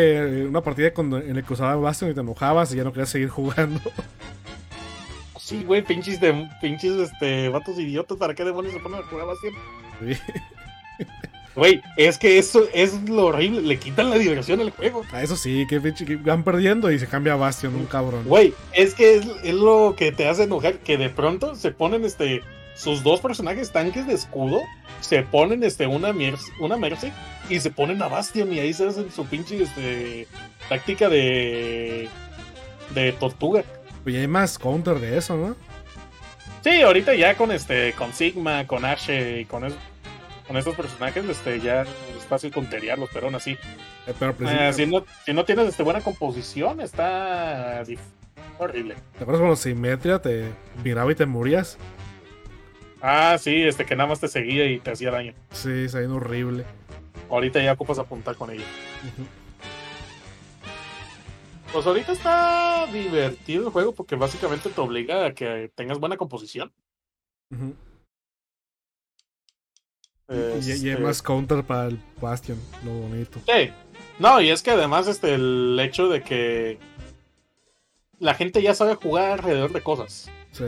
eh, una partida con- en la que usaba Bastion y te enojabas y ya no querías seguir jugando. *laughs* Sí, güey, pinches, de, pinches este, vatos idiotas. ¿Para qué demonios se ponen a jugar? Sí. Güey, es que eso es lo horrible. Le quitan la diversión al juego. Ah, eso sí, que van perdiendo y se cambia a Bastion, un cabrón. Güey, es que es, es lo que te hace enojar. Que de pronto se ponen este. Sus dos personajes tanques de escudo. Se ponen este una, Mercy- una Mercy. Y se ponen a Bastion. Y ahí se hacen su pinche este, táctica de. De tortuga. Pues ya hay más counter de eso, ¿no? Sí, ahorita ya con este, con Sigma, con Ashe y con eso, con estos personajes, este, ya es fácil conteriarlos, pero aún así. Eh, pero eh, si no, si no tienes este buena composición, está horrible. ¿Te acuerdas cuando Simetria te miraba y te morías? Ah, sí, este que nada más te seguía y te hacía daño. Sí, bien horrible. Ahorita ya ocupas apuntar con ella. Pues ahorita está divertido el juego porque básicamente te obliga a que tengas buena composición. Y- Y, y hay Este, más counter para el Bastion, lo bonito. Sí. No, y es que además este el hecho de que la gente ya sabe jugar alrededor de cosas. Sí,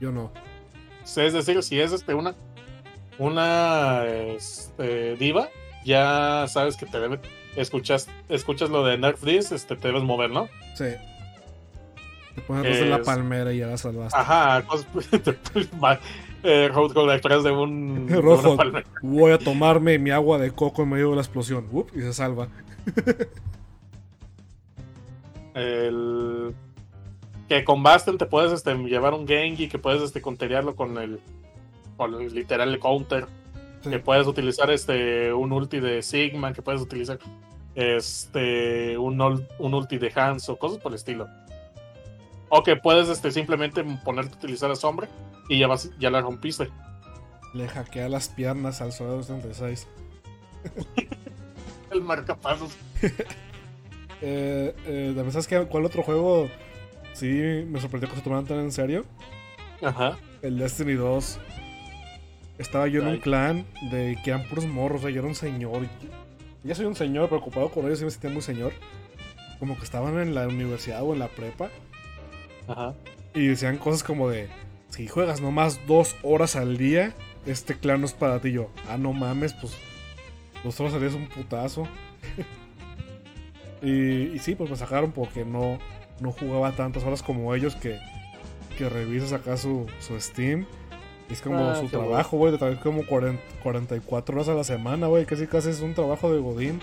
yo no. Es decir, si es este una una este, diva, ya sabes que te debe escuchas escuchas lo de Nerf This, este te debes mover, ¿no? Sí. Te pones de la palmera y ya la salvaste. Ajá, *laughs* va, eh, Roadhog detrás de un de una *laughs* Rojo. palmera. Voy a tomarme mi agua de coco en medio de la explosión. Up, y se salva. *laughs* El que con Bastion te puedes este, llevar un Genji, que puedes este conteriarlo con el con el literal el counter. Sí. que puedes utilizar este un ulti de Sigma, que puedes utilizar este un, un ulti de Hanzo, cosas por el estilo. O que puedes este simplemente ponerte a utilizar a sombra y ya vas, ya la rompiste. Le hackea las piernas al soldado 76. *laughs* El marcapasos. *laughs* Eh, eh, ¿también ¿Sabes qué? cuál otro juego? Sí, me sorprendió que se tomaran tan en serio. Ajá. El Destiny 2. Estaba yo en un clan de que eran puros morros, o sea, yo era un señor. Ya soy un señor, preocupado con ellos, sí me sentía muy señor. Como que estaban en la universidad o en la prepa. Ajá. Y decían cosas como de, si juegas nomás dos horas al día, este clan no es para ti. Yo, ah, no mames, pues dos horas al día es un putazo. *laughs* y, y sí, pues me sacaron porque no, no jugaba tantas horas como ellos que, que revisas acá su, su Steam. Es como Ah, su qué trabajo, güey, de trabajar como 40 44 horas a la semana, güey, casi casi es un trabajo de Godín.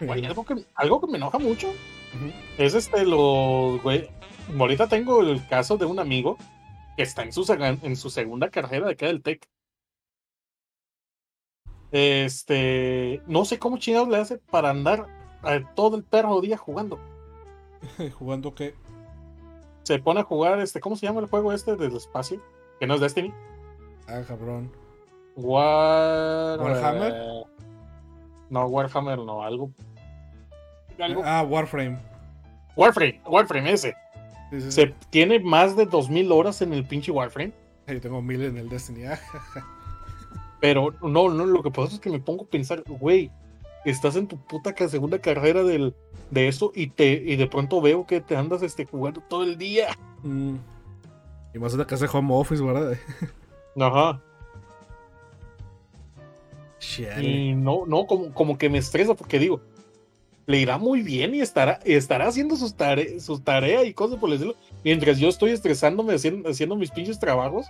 Güey, algo que, algo que me enoja mucho es este los güey. Ahorita tengo el caso de un amigo que está en su, en su segunda carrera de acá del TEC. Este, no sé cómo chingados le hace para andar eh, todo el perro día jugando. *laughs* Jugando que Se pone a jugar, este, ¿cómo se llama el juego este del espacio? Que no es Destiny. Ah, cabrón. War... ¿Warhammer? eh, no, Warhammer, no, algo. algo Ah, Warframe. Warframe, Warframe ese. Sí, sí, sí. Se tiene más de 2000 horas en el pinche Warframe. Yo tengo mil en el Destiny. Ah, Pero no, no, lo que pasa es que me pongo a pensar, güey, estás en tu puta segunda carrera del, de eso y te y de pronto veo que te andas este, jugando todo el día. Mm, Y más de que hace home office, ¿verdad? *laughs* Ajá. Chale. Y no, no, como, como que me estresa porque digo, le irá muy bien y estará, estará haciendo sus tare su tarea y cosas por estilo. Mientras yo estoy estresándome haciendo, haciendo mis pinches trabajos.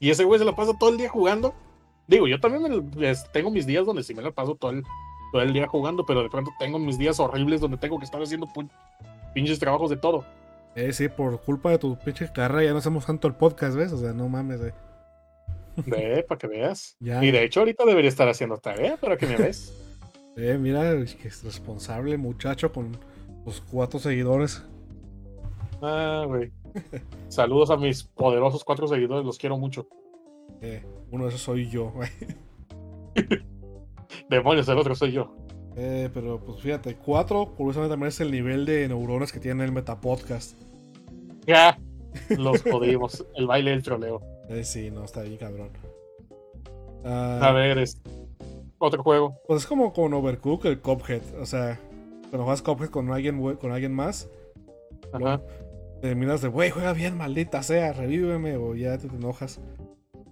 Y ese güey se la pasa todo el día jugando. Digo, yo también me es- tengo mis días donde sí me la paso todo el, todo el día jugando, pero de pronto tengo mis días horribles donde tengo que estar haciendo pinches trabajos de todo. Eh, sí, por culpa de tu pinche carrera ya no hacemos tanto el podcast, ¿ves? O sea, no mames, eh. Ve, para que veas. Ya. Y de hecho ahorita debería estar haciendo tarea, para que me ves. *laughs* Eh, mira, es que es responsable muchacho con los cuatro seguidores. Ah, güey. *laughs* Saludos a mis poderosos cuatro seguidores, los quiero mucho. Eh, uno de esos soy yo, güey. *laughs* Demonios, el otro soy yo. Eh, pero pues fíjate, cuatro, curiosamente también es el nivel de neuronas que tiene el Metapodcast. Ya, los jodimos. El baile del troleo. Eh, sí, no, está bien cabrón. A Ah, ver, es otro juego. pues es como con Overcook el Cuphead. O sea, cuando juegas Cuphead con alguien, con alguien más, Ajá. te miras de, güey, juega bien, maldita sea, revíveme, o ya te, te enojas.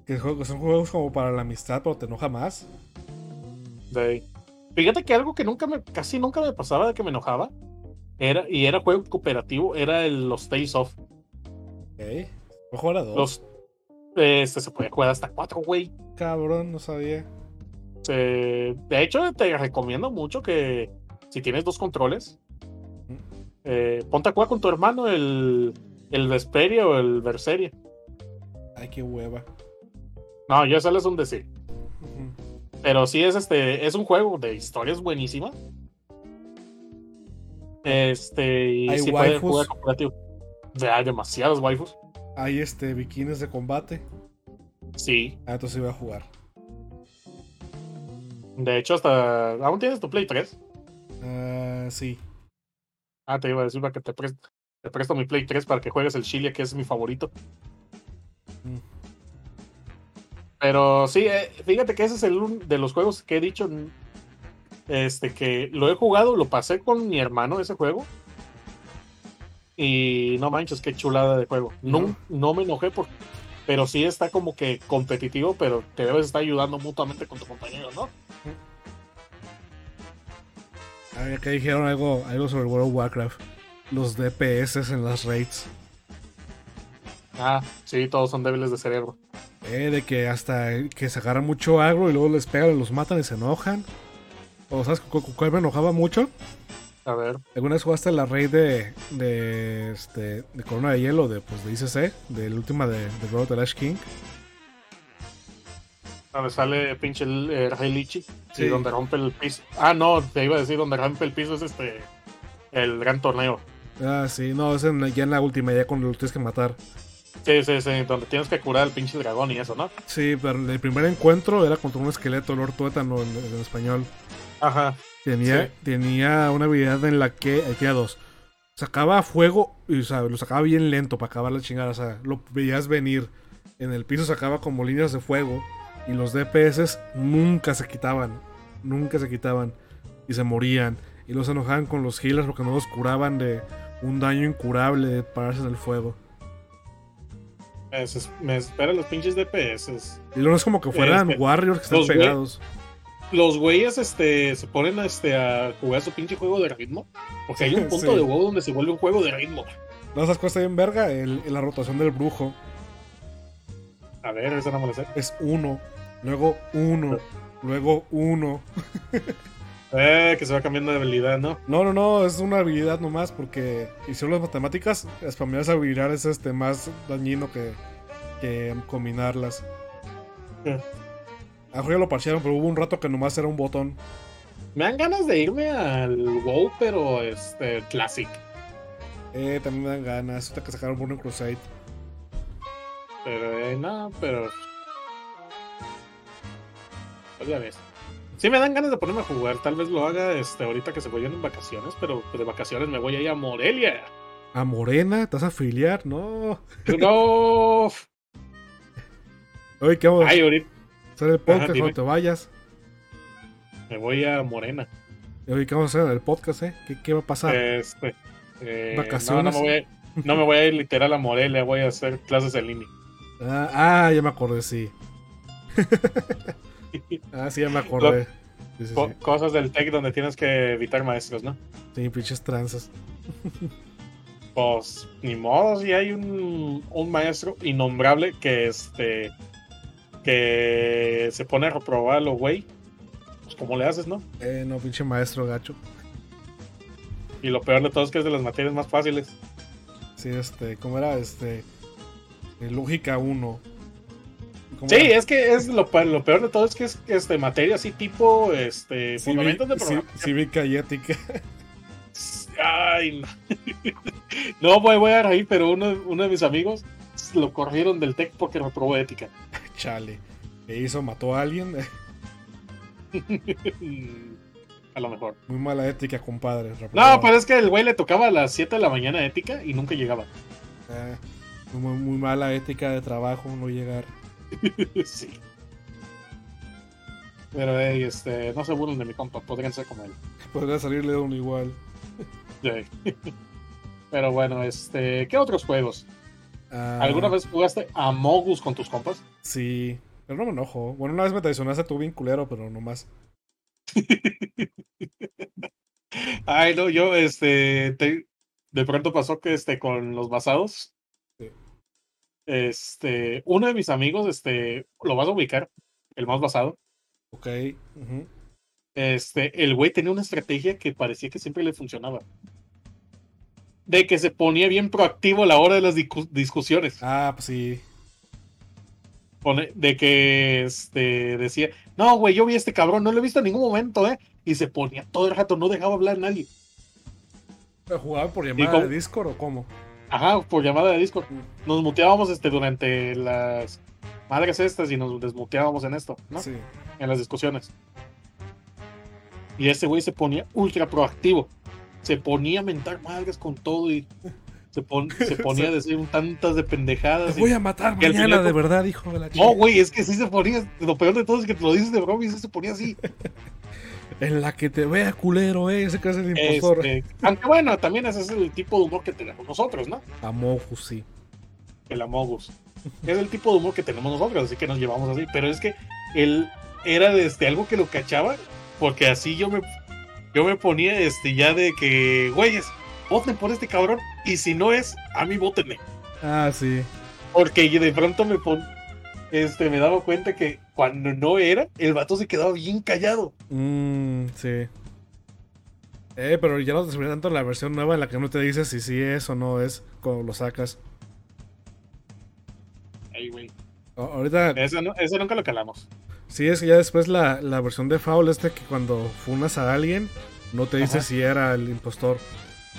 Que son juegos como para la amistad, pero te enoja más. De. Fíjate que algo que nunca me, casi nunca me pasaba de que me enojaba, era, y era juego cooperativo, era el, los Days Off. Ok. Jugar a dos. Los, este se puede jugar hasta cuatro, güey. Cabrón, no sabía. Eh, de hecho, te recomiendo mucho que si tienes dos controles, eh, ponte a jugar con tu hermano el, el Vesperia o el Berseria. Ay, qué hueva. No, yo solo es un decir. Ujú. Pero sí es este, es un juego de historias buenísima. Este, y ¿Hay sí puede jugar cooperativo. Ya, hay demasiadas waifus. Hay este bikinis de combate. Sí. Ah, entonces iba a jugar. De hecho, hasta. ¿Aún tienes tu Play 3? Ah, sí. Ah, te iba a decir para que te presto, te presto mi Play 3 para que juegues el Chile, que es mi favorito. Mm. Pero sí, eh, fíjate que ese es el un- de los juegos que he dicho. Este, que lo he jugado, lo pasé con mi hermano ese juego. Y no manches, qué chulada de juego. No, No. no me enojé por. Pero sí está como que competitivo, pero te debes estar ayudando mutuamente con tu compañero, ¿no? Ah, acá dijeron algo, algo sobre World of Warcraft. Los DPS en las raids. Ah, sí, todos son débiles de cerebro. Eh, de que hasta que se agarran mucho agro y luego les pegan y los matan y se enojan. O sabes cu- cu- cuál me enojaba mucho. A ver, ¿Alguna vez jugaste la raid de, de, este, de Corona de Hielo de, pues, de ICC? De la última de, de Road of the Ash King. donde sale pinche el eh, Rey Lichi. Sí. Y donde rompe el piso. Ah, no, te iba a decir, donde rompe el piso es este. El gran torneo. Ah, sí, no, es en- ya en la última, ya cuando lo tienes que matar. Sí, sí, sí, donde tienes que curar al pinche dragón y eso, ¿no? Sí, pero el primer encuentro era contra un esqueleto, Lord Tuétano en, en español. Ajá. Tenía, Sí. tenía una habilidad en la que, ahí tenía dos. Sacaba fuego y o sea, lo sacaba bien lento para acabar la chingada. O sea, lo veías venir. En el piso sacaba como líneas de fuego. Y los DPS nunca se quitaban. Nunca se quitaban. Y se morían. Y los enojaban con los healers porque no los curaban de un daño incurable de pararse en el fuego. Me, esperan los pinches DPS. Y luego no es como que fueran Este, warriors que están pegados. Los güeyes este, se ponen este, a jugar su pinche juego de ritmo. Porque hay un punto Sí. de juego donde se vuelve un juego de ritmo. No, esas cosas bien verga. El, la rotación del brujo A ver, esa no me la sé. es uno. Luego uno. Luego uno. *laughs* Eh, que se va cambiando de habilidad, ¿no? No, no, no, es una habilidad nomás porque hicieron las matemáticas, spamear esa habilidad es este más dañino que, que combinarlas. Sí. A Jorge lo parchearon, pero hubo un rato que nomás era un botón. Me dan ganas de irme al WoW, pero este, Classic. Eh, también me dan ganas, hasta que sacaron Burning Crusade. Pero, eh, no, pero. Pues ya ves. Sí me dan ganas de ponerme a jugar. Tal vez lo haga este, ahorita que se vayan en vacaciones, pero pues, de vacaciones me voy a ir a Morelia. A Morena, ¿te vas a afiliar? No. ¡No! *laughs* Oye, ¿qué vamos a Ay, ahorita hacer el podcast Ajá, cuando te vayas? me voy a Morena. Oye, ¿qué vamos a hacer en el podcast, eh? ¿Qué, qué va a pasar? Este. eh, Vacaciones. No, no me voy a, No me voy a ir literal a Morelia, voy a hacer clases en línea. Ah, ah, ya me acordé, sí. *laughs* ah, sí, ya me acordé. Sí, sí, Co- sí. Cosas del tech donde tienes que evitar maestros, ¿no? Sí, pinches tranzas. Pues ni modo, si hay un, un maestro innombrable que este que se pone a reprobar a los güey. Pues cómo le haces, ¿no? Eh, no, pinche maestro gacho. Y lo peor de todo es que es de las materias más fáciles. Sí, este, ¿cómo era? Este. eh, lógica 1. ¿Cómo Sí, era? es que es lo, pe- lo peor de todo es que es este materia así tipo este Civi- fundamentos de ci- programación. Cívica y ética. Ay, no. *laughs* no voy, voy a reír, pero uno, uno de mis amigos lo corrieron del TEC porque reprobó ética. Chale. ¿Qué hizo? ¿Mató a alguien? *laughs* a lo mejor. Muy mala ética, compadre. No, pero es que el güey le tocaba a las 7 de la mañana ética y nunca llegaba. Ah, muy, muy mala ética de trabajo, no llegar. *laughs* sí. Pero, hey, este, no se burlen de mi compa, podrían ser como él. *laughs* Podría salirle uno igual. Sí. Pero bueno, este, ¿qué otros juegos? Ah, ¿Alguna vez jugaste a Mogus con tus compas? Sí, pero no me enojo. Bueno, una vez me traicionaste tú bien culero, pero no más. *laughs* Ay, no, yo, este, te- de pronto pasó que, este, con los basados, Sí. este, uno de mis amigos, este, lo vas a ubicar, el más basado, Ok. este, el güey tenía una estrategia que parecía que siempre le funcionaba. De que se ponía bien proactivo a la hora de las discu- discusiones. Ah, pues sí. De que este, decía, no, güey, yo vi a este cabrón, no lo he visto en ningún momento, ¿eh? Y se ponía todo el rato, no dejaba hablar a nadie. ¿Pero ¿Jugaba por llamada de Discord o cómo? Ajá, por llamada de Discord. Nos muteábamos este, durante las madres estas y nos desmuteábamos en esto, ¿no? Sí. En las discusiones. Y ese güey se ponía ultra proactivo. Se ponía a mentar madres con todo y se, pon- se *laughs* ponía a decir tantas de pendejadas. Te voy a matar mañana, final- de verdad, hijo de la No, chica. güey, es que sí se ponía. Lo peor de todo es que te lo dices de broma y sí se ponía así. *laughs* En la que te vea culero, eh. Ese que es el impostor. Este, aunque bueno, también ese es el tipo de humor que tenemos nosotros, ¿no? Amogus, sí. El Amogus. Es el tipo de humor que tenemos nosotros, así que nos llevamos así. Pero es que él era de este, algo que lo cachaba, porque así yo me, yo me ponía este, ya de que, güeyes, voten por este cabrón, y si no es, a mí votenme. Ah, sí. Porque de pronto me pon, este, me daba cuenta que cuando no era, el vato se quedaba bien callado. Mmm, sí. Eh, pero ya no te sirve tanto la versión nueva en la que no te dice si sí es o no es cuando lo sacas. Ay, güey. Ahorita, Ese, no- ese nunca lo calamos. Sí es que ya después la, la versión de Foul este que cuando funas a alguien no te dice Ajá. si era el impostor.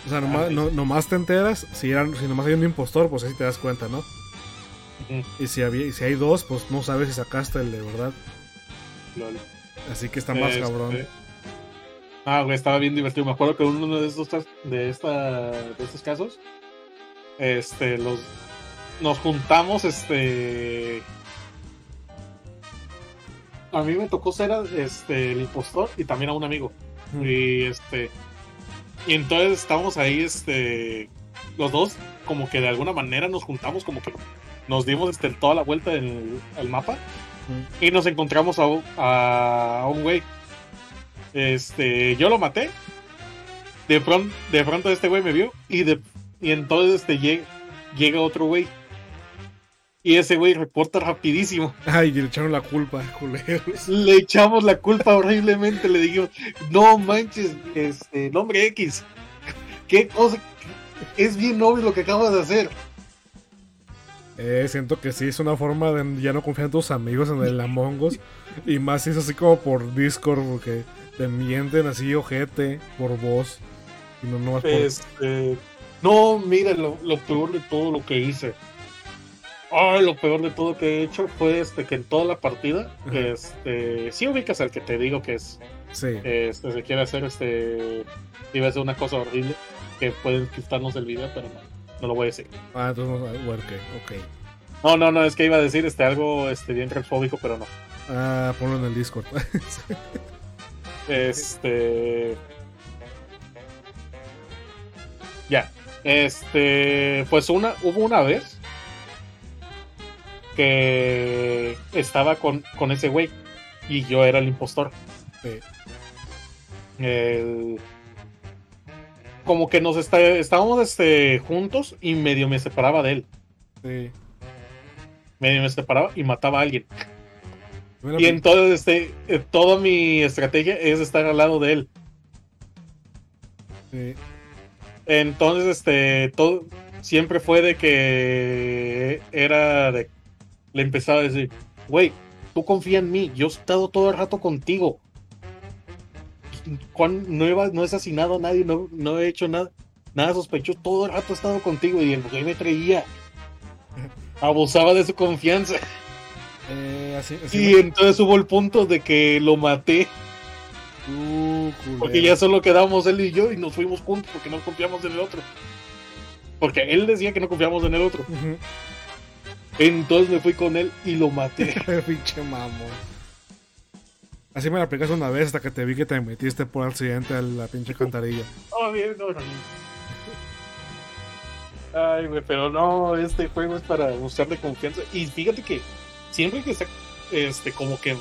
O sea, nomás, Ah, no- nomás te enteras si, eran, si nomás hay un impostor, pues así te das cuenta, ¿no? Y si, había, y si hay dos, pues no sabes si sacaste el de verdad. Lol. Así que está más Este, cabrón. Ah, güey, estaba bien divertido. Me acuerdo que uno de estos de esta de estos casos, este, los nos juntamos, este, a mí me tocó ser este el impostor y también a un amigo Mm. y este y entonces estábamos ahí, este, los dos como que de alguna manera nos juntamos, como que nos dimos este, toda la vuelta en el mapa Mm. y nos encontramos a, un- a, a un güey. Este, yo lo maté. De pronto, de pronto este güey me vio y de y entonces este llega, llega otro güey. Y ese güey reporta rapidísimo. Ay, y le echaron la culpa, culeros. Le echamos la culpa horriblemente. Le dijimos, no manches, este, nombre X. ¿Qué cosa? Es bien obvio lo que acabas de hacer. Eh, siento que sí es una forma de ya no confiar en tus amigos en el Among Us. Y más si es así como por Discord, porque te mienten así, ojete, por voz. Y no, no más por. Este, no, mira, lo, lo peor de todo lo que hice. Ay, lo peor de todo que he hecho fue este que en toda la partida, Ajá. este, si ubicas al que te digo que es, Sí. este, se quiere hacer este, iba a ser una cosa horrible, que pueden quitarnos el video, pero no, no lo voy a decir. Ah, entonces no. Ok. No, no, no, es que iba a decir este algo, este, bien transfóbico, pero no. Ah, ponlo en el Discord. *laughs* Este. Ya. Este, pues una, hubo una vez que estaba con, con ese güey y yo era el impostor. Sí. El- como que nos está, estábamos este, juntos y medio me separaba de él. Sí. Medio me separaba y mataba a alguien. Y entonces este, eh, toda mi estrategia es estar al lado de él. sí. Entonces, este, todo siempre fue de que era de. Le empezaba a decir, güey, tú confía en mí, yo he estado todo el rato contigo. Juan, no he, no he asesinado a nadie, no, no he hecho nada, nada sospechoso, todo el rato he estado contigo y el güey me creía. Abusaba de su confianza. Eh, así, así Y entonces hubo el punto de que lo maté, Uh, porque ya solo quedamos él y yo y nos fuimos juntos porque no confiamos en el otro. Porque él decía que no confiamos en el otro. Entonces me fui con él y lo maté. *laughs* Pinche mamón. Así me la aplicaste una vez hasta que te vi que te metiste por accidente a la pinche cantarilla. Oh, bien, no, no. Ay, güey, pero no, este juego es para mostrarle confianza. Y fíjate que siempre que está, este, como que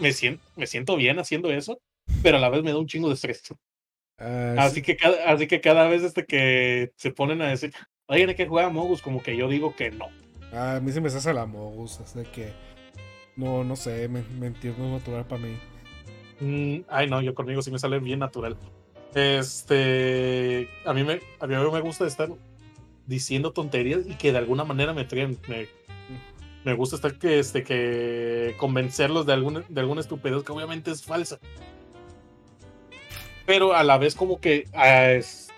me siento, me siento bien haciendo eso, pero a la vez me da un chingo de estrés. Ah, Así sí. que cada, así que cada vez este que se ponen a decir, oigan, hay que jugar a Mogus, como que yo digo que no. A mí se me hace la mogus, así que no, no sé, men- mentir no es natural para mí. Mm, ay, no, yo conmigo sí me sale bien natural. Este, a mí me, a mí me gusta estar diciendo tonterías y que de alguna manera me traen, me, me gusta estar que, este, que convencerlos de alguna, de alguna estupidez que obviamente es falsa. Pero a la vez como que ah, es-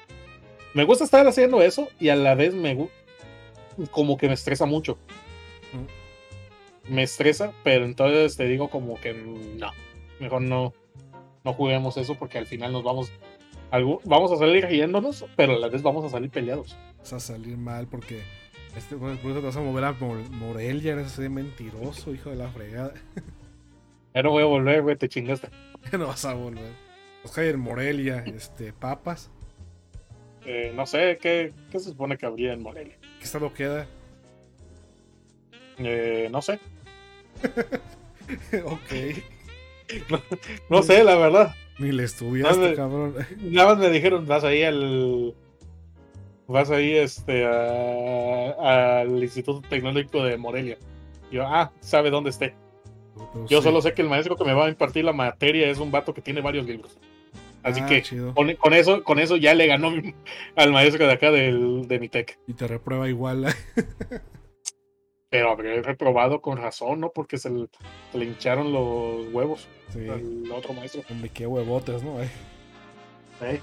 me gusta estar haciendo eso y a la vez me gu- como que me estresa mucho. Me estresa, pero entonces te digo como que no mejor no, no juguemos eso porque al final nos vamos, algo, vamos a salir riéndonos, pero a la vez vamos a salir peleados. Vas a salir mal porque este, por eso te vas a mover a Mor- Morelia, eres de mentiroso, hijo de la fregada. Ya no voy a volver, güey, te chingaste. *laughs* no vas a volver. Los hay en Morelia, este, papas. Eh, no sé, ¿qué, ¿qué se supone que habría en Morelia? ¿Qué estado queda? Eh, no sé, *laughs* ok. no sé, la verdad. Ni le estudiaste, cabrón. Nada más me dijeron, vas ahí al... Vas ahí este, a- al Instituto Tecnológico de Morelia. Y yo, ah, sabe dónde esté. Yo solo sé que el maestro que me va a impartir la materia es un vato que tiene varios libros. Así Ah, que con, con eso, con eso ya le ganó *laughs* al maestro de acá del, de mi tech. Y te reprueba igual. ¿eh? *laughs* Pero habré reprobado con razón, ¿no? Porque se le, se le hincharon los huevos Sí. al otro maestro. Hombre, qué huevotes, ¿no? Eh, ¿eh?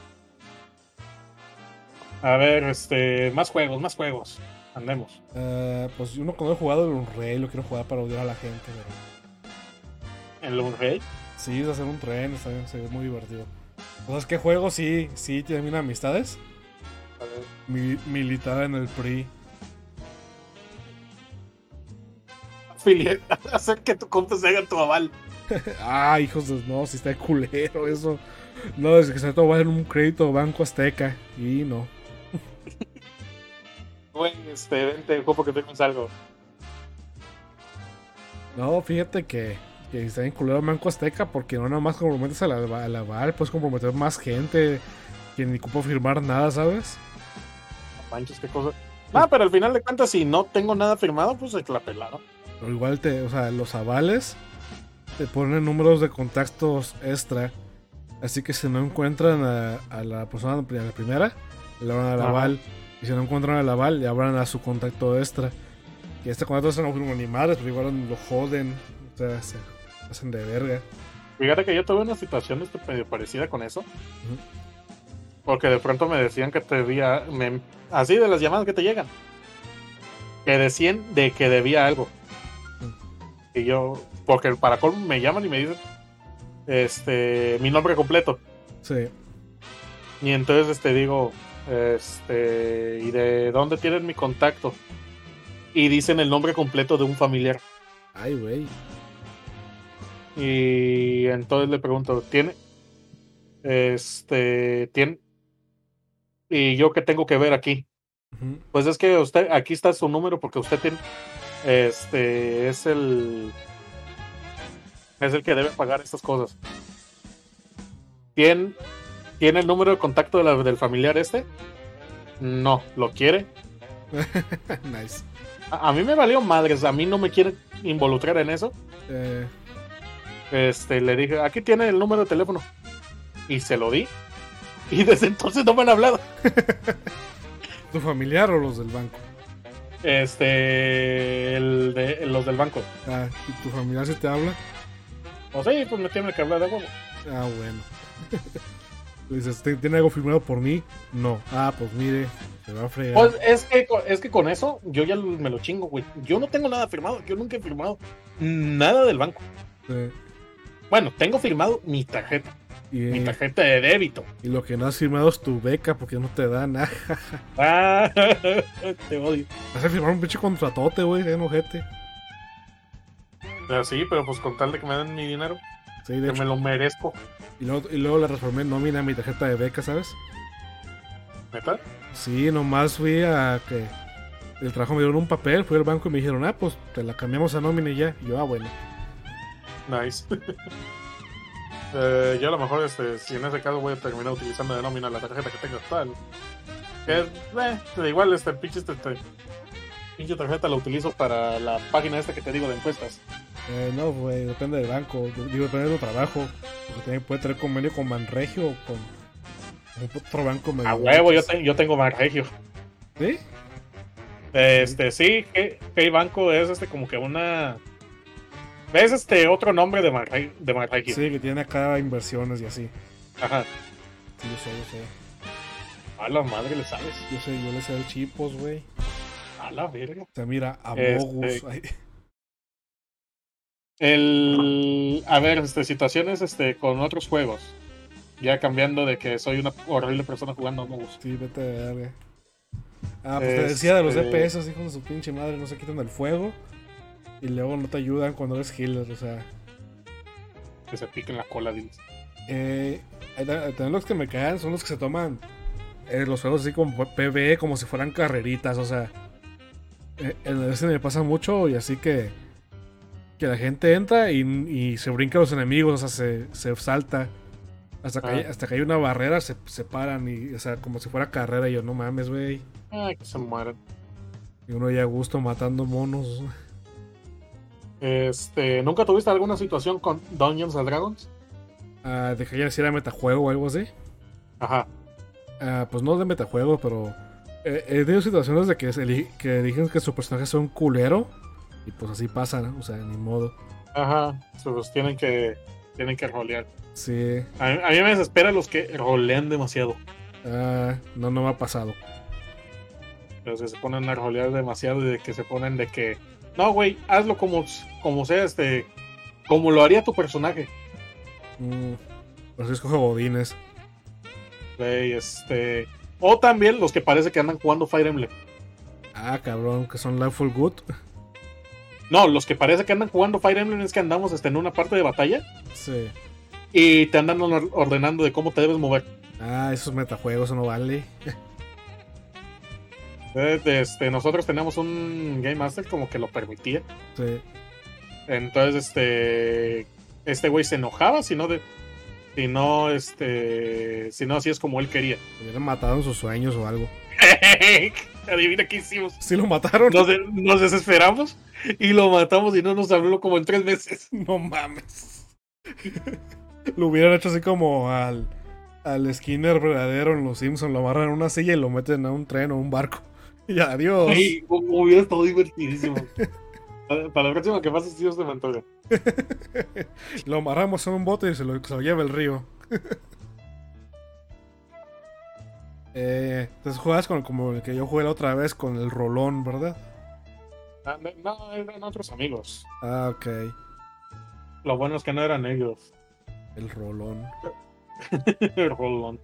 A ver, este, más juegos, más juegos. Andemos. Ah, pues uno cuando he jugado el Unreal lo quiero jugar para odiar a la gente, pero... Lone Rey. Sí, es hacer un tren, está bien, se ve muy divertido. ¿Sabes qué juego sí, sí tienen amistades? A ver, Mi- militar en el PRI. *laughs* Hacer que tu compa se haga tu aval. *laughs* Ah, hijos de... No, si está de culero eso. No, desde que se va a en un crédito Banco Azteca. Y no. *laughs* Güey, este, vente, compa, que tenemos algo. No, fíjate que, que está bien culero Banco Azteca porque no nada más comprometes a la, a la Val, puedes comprometer más gente que ni ocupa firmar nada, ¿sabes? No manches, qué cosa. Ah, pero al final de cuentas, si no tengo nada firmado, pues se la pelaron. Pero igual te, o sea, los avales te ponen números de contactos extra. Así que si no encuentran a, a la persona a la primera, le abran al Ajá. aval. Y si no encuentran al aval, le abran a su contacto extra. Y este contacto extra no firma ni madres, pero igual lo joden. O sea, se hacen de verga. Fíjate que yo tuve una situación este, medio parecida con eso. Porque de pronto me decían que te debía. me- así de las llamadas que te llegan. Que decían de que debía algo. Y yo. Porque para colmo me llaman y me dicen. Este. Mi nombre completo. Sí. Y entonces este digo. Este. ¿Y de dónde tienen mi contacto? Y dicen el nombre completo de un familiar. Ay, güey. Y entonces le pregunto, ¿tiene? Este, ¿tiene? Y yo qué tengo que ver aquí. Pues es que usted, aquí está su número porque usted tiene, este, es el, es el que debe pagar estas cosas. ¿Tiene, ¿tiene el número de contacto de la- del familiar este? No, ¿lo quiere? *laughs* nice. A, a mí me valió madres, a mí no me quiere involucrar en eso. Eh, Este, le dije, aquí tiene el número de teléfono. Y se lo di. Y desde entonces no me han hablado. *laughs* ¿Tu familiar o los del banco? Este, el de, los del banco. Ah, ¿y tu familiar si te habla? O sí, pues me tiene que hablar de huevo. Ah, bueno. Le *laughs* dices, "¿Ti- ¿tiene algo firmado por mí? No. Ah, pues mire, se va a fregar. Pues es que, es que con eso yo ya me lo chingo, güey. Yo no tengo nada firmado, yo nunca he firmado nada del banco. Sí. Bueno, tengo firmado mi tarjeta, Y, mi tarjeta de débito. y lo que no has firmado es tu beca porque no te dan nada. *laughs* Ah, *laughs* te odio. Vas a firmar un pinche contratote, güey, de enojete. Ah, sí, pero pues con tal de que me den mi dinero, Sí, de que hecho. me lo merezco. Y luego, y luego la transformé en nómina a mi tarjeta de beca, ¿sabes? ¿Neta? Sí, nomás fui a que el trabajo me dieron un papel, fui al banco y me dijeron, ah, pues te la cambiamos a nómina y ya. Y yo, ah, bueno. Nice. *laughs* Eh, yo a lo mejor, este, si en ese caso voy a terminar utilizando de nómina la tarjeta que tengo actual. Que, eh, igual, este pinche, este, este, pinche tarjeta la utilizo para la página esta que te digo de encuestas. Eh, no, güey, depende del banco. Digo, depende del trabajo. Porque también puede tener convenio con Manregio o con, otro banco. medio A huevo, yo, te- yo tengo Marregio. ¿Sí? Este, sí, que Hey Banco es este como que una. ¿Ves este otro nombre de Marregio? De? Sí, que tiene acá inversiones y así. Ajá. Sí, yo sé, yo sé. A la madre le sabes. Yo sé, yo le sé de chipos, güey. A la verga. O sea, mira, a Este- Mogus. *laughs* ay, El. A ver, este, situaciones este, con otros juegos. Ya cambiando de que soy una horrible persona jugando no Sí, vete de verga. Ah, pues te decía de los Este- DPS, hijos de su pinche madre, no se quitan del fuego. Y luego no te ayudan cuando eres healer, o sea. Que se piquen la cola, diles. Eh, eh, también los que me caen son los que se toman eh, los juegos así como PvE, como si fueran carreritas, o sea. eh, en ese me pasa mucho y así que. Que la gente entra y, y se brinca a los enemigos, o sea, se, se salta. Hasta que, Ah. hay, hasta que hay una barrera, se, se paran y, o sea, como si fuera carrera. Y yo, no mames, güey. Ay, que se mueran. Y uno ya a gusto matando monos. Este, ¿nunca tuviste alguna situación con Dungeons and Dragons? Ah, de que ya era metajuego o algo así. Ajá. Ah, pues no de metajuego, pero eh, he tenido situaciones de que, que eligen que su personaje sea un culero. Y pues así pasa, ¿no? O sea, ni modo. Ajá. Pues tienen que, tienen que rolear. Sí. A mí, a mí me desespera los que rolean demasiado. Ah, no, no me ha pasado. Los que se ponen a rolear demasiado y de que se ponen de que. No, güey, hazlo como, como sea, este. Como lo haría tu personaje. Mm, pues escojo Godines. Güey, este. O también los que parece que andan jugando Fire Emblem. Ah, cabrón, que son Lawful Good. No, los que parece que andan jugando Fire Emblem es que andamos este, en una parte de batalla Sí. y te andan or- ordenando de cómo te debes mover. Ah, esos metajuegos, eso no vale. *laughs* Este, nosotros teníamos un Game Master como que lo permitía. Sí. Entonces, este. Este güey se enojaba si no de. Si no, este. Si no, así es como él quería. Hubieran matado en sus sueños o algo. *laughs* Adivina qué hicimos. Sí lo mataron. Nos, de- nos desesperamos y lo matamos y no nos habló como en tres meses. *laughs* No mames. lo hubieran hecho así como al, al Skinner verdadero en Los Simpsons. Lo amarran en una silla y lo meten a un tren o un barco. *laughs* Y adiós. Hu- hubiera estado divertidísimo. Para la próxima que pase, Dios te me antoja. *laughs* Lo amarramos en un bote y se lo, se lo lleva el río. *laughs* eh, entonces juegas con como el que yo jugué la otra vez con el rolón, ¿verdad? Ah, no, eran otros amigos. Ah, ok. Lo bueno es que no eran ellos. El rolón. El Rolón.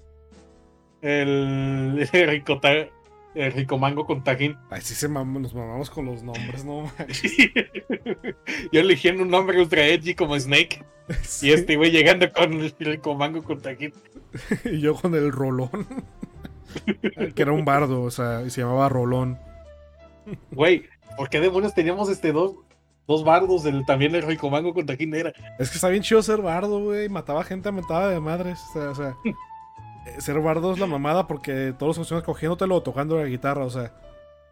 El, el rico, ta- el rico mango con tajín. Ay, sí se mam- nos mamamos con los nombres, ¿no? *laughs* Yo eligiendo un nombre ultra edgy como Snake. Sí. Y este güey llegando con el rico mango con tajín. *laughs* Y yo con el rolón. *laughs* que era un bardo, o sea, y se llamaba Rolón. Güey, ¿por qué demonios teníamos este dos, dos bardos del, también el Rico Mango con Taquín Negra? Es que está bien chido ser bardo, güey. Mataba gente, mataba de madres. O sea, o sea, ser bardo es la mamada porque todos los funcionan cogiéndotelo o tocando la guitarra, o sea.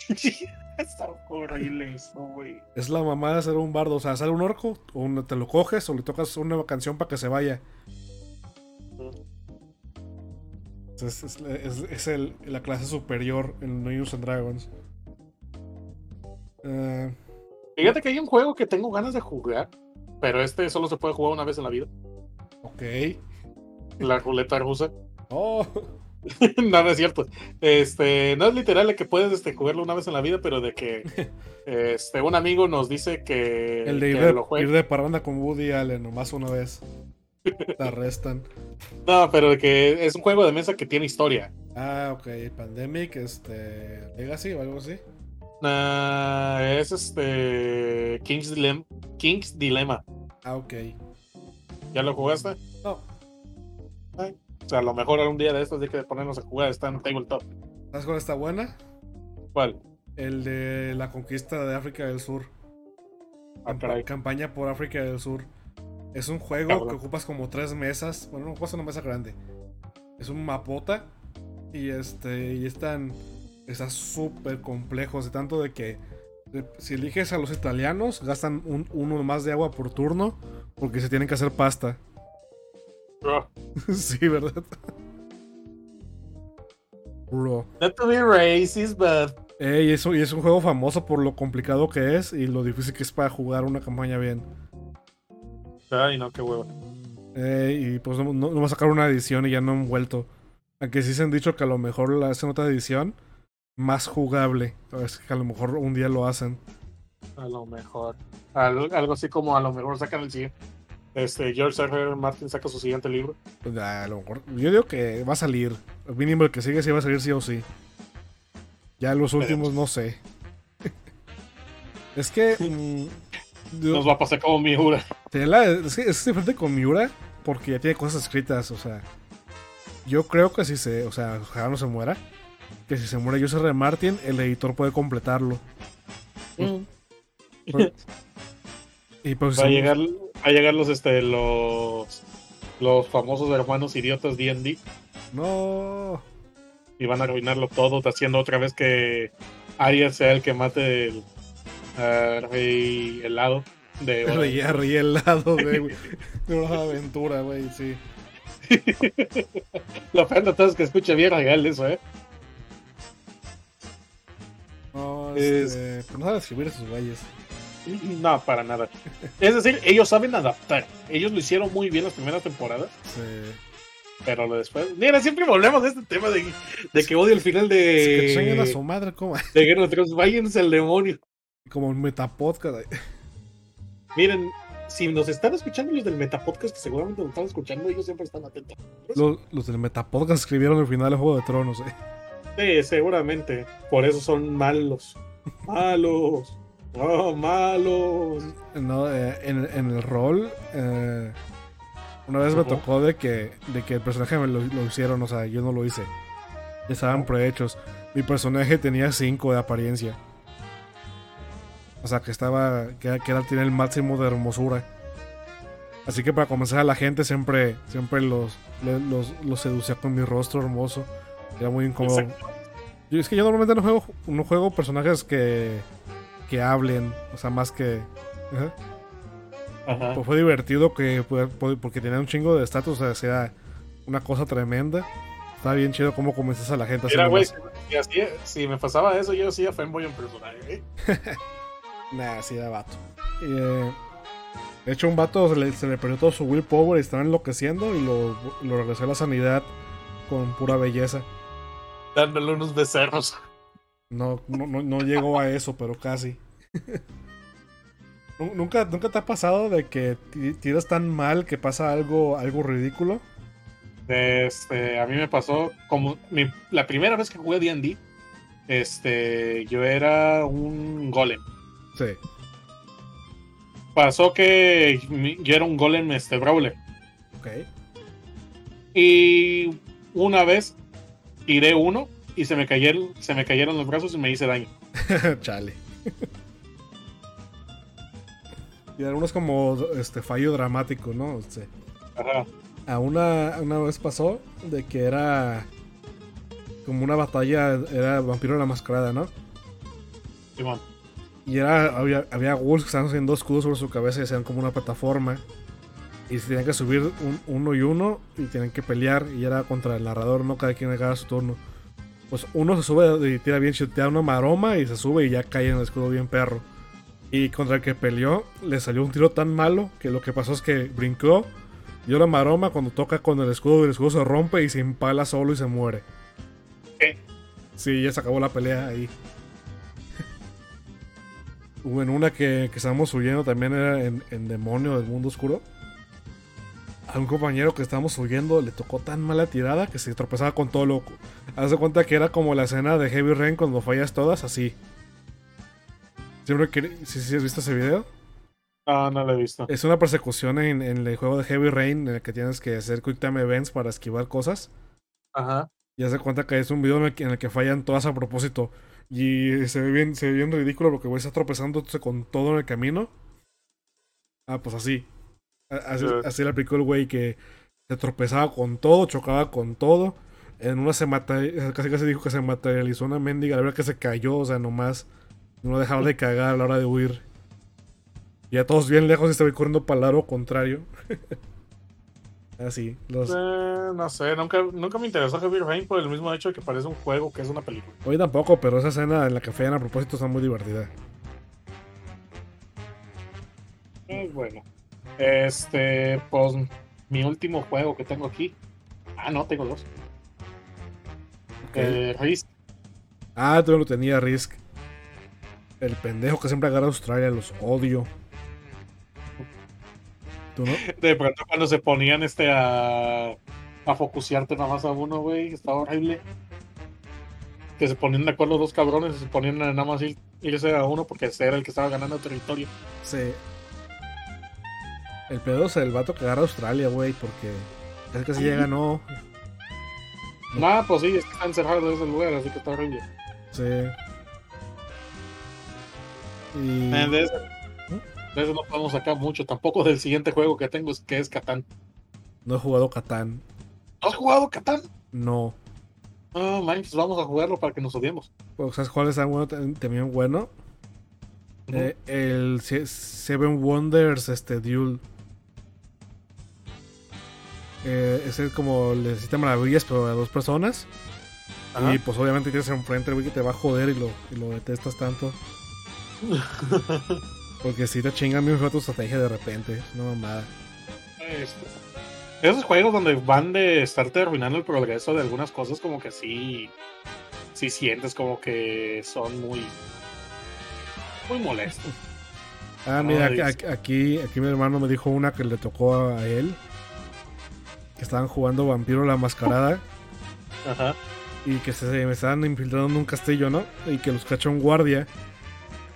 *laughs* Está horrible eso, güey. Es la mamada de ser un bardo. O sea, sale un orco, o un- te lo coges o le tocas una canción para que se vaya. Es, es- es- es el- la clase superior en Dungeons and Dragons. Eh, Fíjate que hay un juego que tengo ganas de jugar, pero este solo se puede jugar una vez en la vida. ok. La ruleta rusa. Oh, *laughs* no, no es cierto. Este, no es literal de que puedes este, jugarlo una vez en la vida, pero de que *laughs* este, un amigo nos dice que, el de ir de, ir de parranda con Woody Allen, nomás una vez. *laughs* Te arrestan. No, pero de que es un juego de mesa que tiene historia. Ah, ok. Pandemic, este. Legacy o algo así. Ah, es este King's Dilemma. King's Dilemma. Ah, ok. ¿Ya lo jugaste? No. A lo mejor algún día de estos hay que ponernos a jugar. Está en tabletop. ¿Sabes cuál está buena? ¿Cuál? El de la conquista de África del Sur. Ah, caray. campaña por África del Sur. Es un juego Cabrón. que ocupas como tres mesas. Bueno, no ocupas una mesa grande. Es un mapota. Y este. Y están. Está súper complejo. De tanto de que. si eliges a los italianos, gastan un, uno más de agua por turno. Porque se tienen que hacer pasta. Bro, *laughs* sí, ¿verdad? Bro. not to be racist, but Ey, eso, y es un juego famoso por lo complicado que es y lo difícil que es para jugar una campaña bien. Ay, no, qué huevo. Ey, y pues no, no, no va a sacar una edición y ya no han vuelto. Aunque sí se han dicho que a lo mejor la hacen otra edición más jugable. Es que a lo mejor un día lo hacen. A lo mejor. Al- algo así como a lo mejor sacan el siguiente. Este, George R. R. Martin saca su siguiente libro. Pues, a lo mejor. Yo digo que va a salir. El mínimo el que sigue sí va a salir sí o sí. Ya los últimos no sé. *laughs* es que. mm, yo- Nos va a pasar como Miura. La- es, que es diferente con Miura porque ya tiene cosas escritas, o sea. Yo creo que si se, o sea, ojalá no se muera, que si se muere Joseph R. Martin, el editor puede completarlo. *laughs* Y pues Va a llegar, a llegar los, este, los, los famosos hermanos idiotas D&D No. y van a arruinarlo todo, haciendo otra vez que Arias sea el que mate el al rey helado de reía helado, *laughs* güey. De una aventura, güey, sí. Lo peor de todo es que escucha bien real eso, ¿eh? No, Es- este, pues no sabe escribir esos güeyes. No, para nada. Es decir, ellos saben adaptar. Ellos lo hicieron muy bien las primeras temporadas, Sí. pero lo después. Mira, siempre volvemos de este tema de, de que odio el final que chinguen a de, su madre, como, de Guerra de. Váyanse al demonio. como un metapodcast. Miren, si nos están escuchando los del Metapodcast, que seguramente nos están escuchando, ellos siempre están atentos. Los, los del metapodcast escribieron el final de Juego de Tronos, eh. Sí, seguramente. Por eso son malos. Malos. Oh, malos. No, eh, en, en el rol, eh, una vez me tocó de que, de que el personaje me lo, lo hicieron, o sea, yo no lo hice. Ya estaban prehechos. Mi personaje tenía 5 de apariencia. O sea, que estaba, que, que era, tiene el máximo de hermosura. Así que para comenzar a la gente siempre, siempre los, los, los seducía con mi rostro hermoso. Era muy incómodo. Exacto. Yo- es que yo normalmente no juego, no juego personajes que, que hablen, o sea, más que... ajá. Ajá. Pues fue divertido que porque tenía un chingo de estatus, o sea, sea una cosa tremenda. Estaba bien chido cómo convences a la gente. Mira, güey, si, si me pasaba eso, yo hacía fanboy en personaje. ¿eh? *laughs* Nah, sí era vato. Y, eh, de hecho, un vato se le, se le perdió todo su willpower y estaba enloqueciendo y lo, lo regresó a la sanidad con pura belleza. Dándole unos becerros. No, no, no, no llegó a eso, pero casi. Nu- ¿Nunca, ¿Nunca te ha pasado de que ti- tiras tan mal que pasa algo, algo ridículo? Este, a mí me pasó como mi- la primera vez que jugué D&D, este, yo era un golem. Sí. Pasó que yo era un golem este brawler Ok. y una vez tiré uno y se me cayeron, se me cayeron los brazos y me hice daño. *laughs* Chale. *laughs* y algunos como este fallo dramático, ¿no? Este, Ajá. a una, una vez pasó de que era como una batalla, era vampiro la mascarada, ¿no? Simón. Y era, había, había ghouls que estaban haciendo escudos sobre su cabeza y hacían como una plataforma. Y se tenían que subir un- uno y uno y tenían que pelear. Y era contra el narrador, ¿no? Cada quien agarra su turno. Pues uno se sube y tira bien, chutea una maroma y se sube y ya cae en el escudo bien perro. Y contra el que peleó, le salió un tiro tan malo que lo que pasó es que brincó, dio la maroma cuando toca con el escudo, el escudo se rompe y se impala solo y se muere. ¿Qué? Sí, ya se acabó la pelea ahí. *laughs* Hubo en una que, que estábamos huyendo también era en, en Demonio del Mundo Oscuro. A un compañero que estábamos huyendo le tocó tan mala tirada que se tropezaba con todo loco. Haz de cuenta que era como la escena de Heavy Rain cuando fallas todas, así. Siempre que. ¿Sí, sí has visto ese video? Ah, no lo he visto. Es una persecución en, en el juego de Heavy Rain en el que tienes que hacer Quick Time Events para esquivar cosas. Ajá. Y haz de cuenta que es un video en el que, en el que fallan todas a propósito. Y se ve bien, se ve bien ridículo porque güey está tropezándose con todo en el camino. Ah, pues así. A- Así, Sí. así le aplicó el güey que se tropezaba con todo, chocaba con todo. En una se mata, casi casi dijo que se materializó una mendiga, la verdad que se cayó, o sea, nomás no dejaba de cagar a la hora de huir. Y a todos bien lejos y se corriendo para el lado contrario. *laughs* Así, los, Eh, no sé, nunca, nunca me interesó Heavy Rain por el mismo hecho de que parece un juego que es una película. Hoy tampoco, pero esa escena en la que fallan a propósito está muy divertida. Eh, bueno. Este, pues mi último juego que tengo aquí. Ah, no, tengo dos. Eh, Risk. Ah, tú lo tenía Risk. El pendejo que siempre agarra a Australia, los odio. ¿Tú no? De pronto cuando se ponían este a, a focusearte nada más a uno, güey, estaba horrible. Que se ponían de acuerdo dos cabrones y se ponían a nada más ir- irse a uno porque ese era el que estaba ganando territorio. Sí. El pedo es el vato que agarra a Australia, güey, porque casi casi ya ganó. Nada, pues sí, es que está encerrado en ese lugar, así que está horrible. Sí. Y. Eh, de, ese, de ese no podemos sacar mucho, tampoco del siguiente juego que tengo, es que es Catán. No he jugado Catán. ¿No has jugado Catán? No. No, manches, vamos a jugarlo para que nos odiemos. Pues, ¿Sabes cuál es tan bueno, tam- también bueno? Eh, el Se- Seven Wonders este Duel. Eh, ese es como le siete maravillas, pero a dos personas. Ajá. Y pues obviamente tienes enfrente el güey que te va a joder y lo, y lo detestas tanto. Porque si te chingan bien feo tu estrategia de repente. Una mamada. Este, Esos juegos donde van de estarte arruinando el progreso de algunas cosas, como que sí, sí sientes como que son muy, muy molestos. Ah, mira, aquí, aquí, aquí mi hermano me dijo una que le tocó a él. Que estaban jugando Vampiro la Mascarada. *laughs* Ajá. y que se me estaban infiltrando en un castillo, ¿no? Y que los cachó un guardia.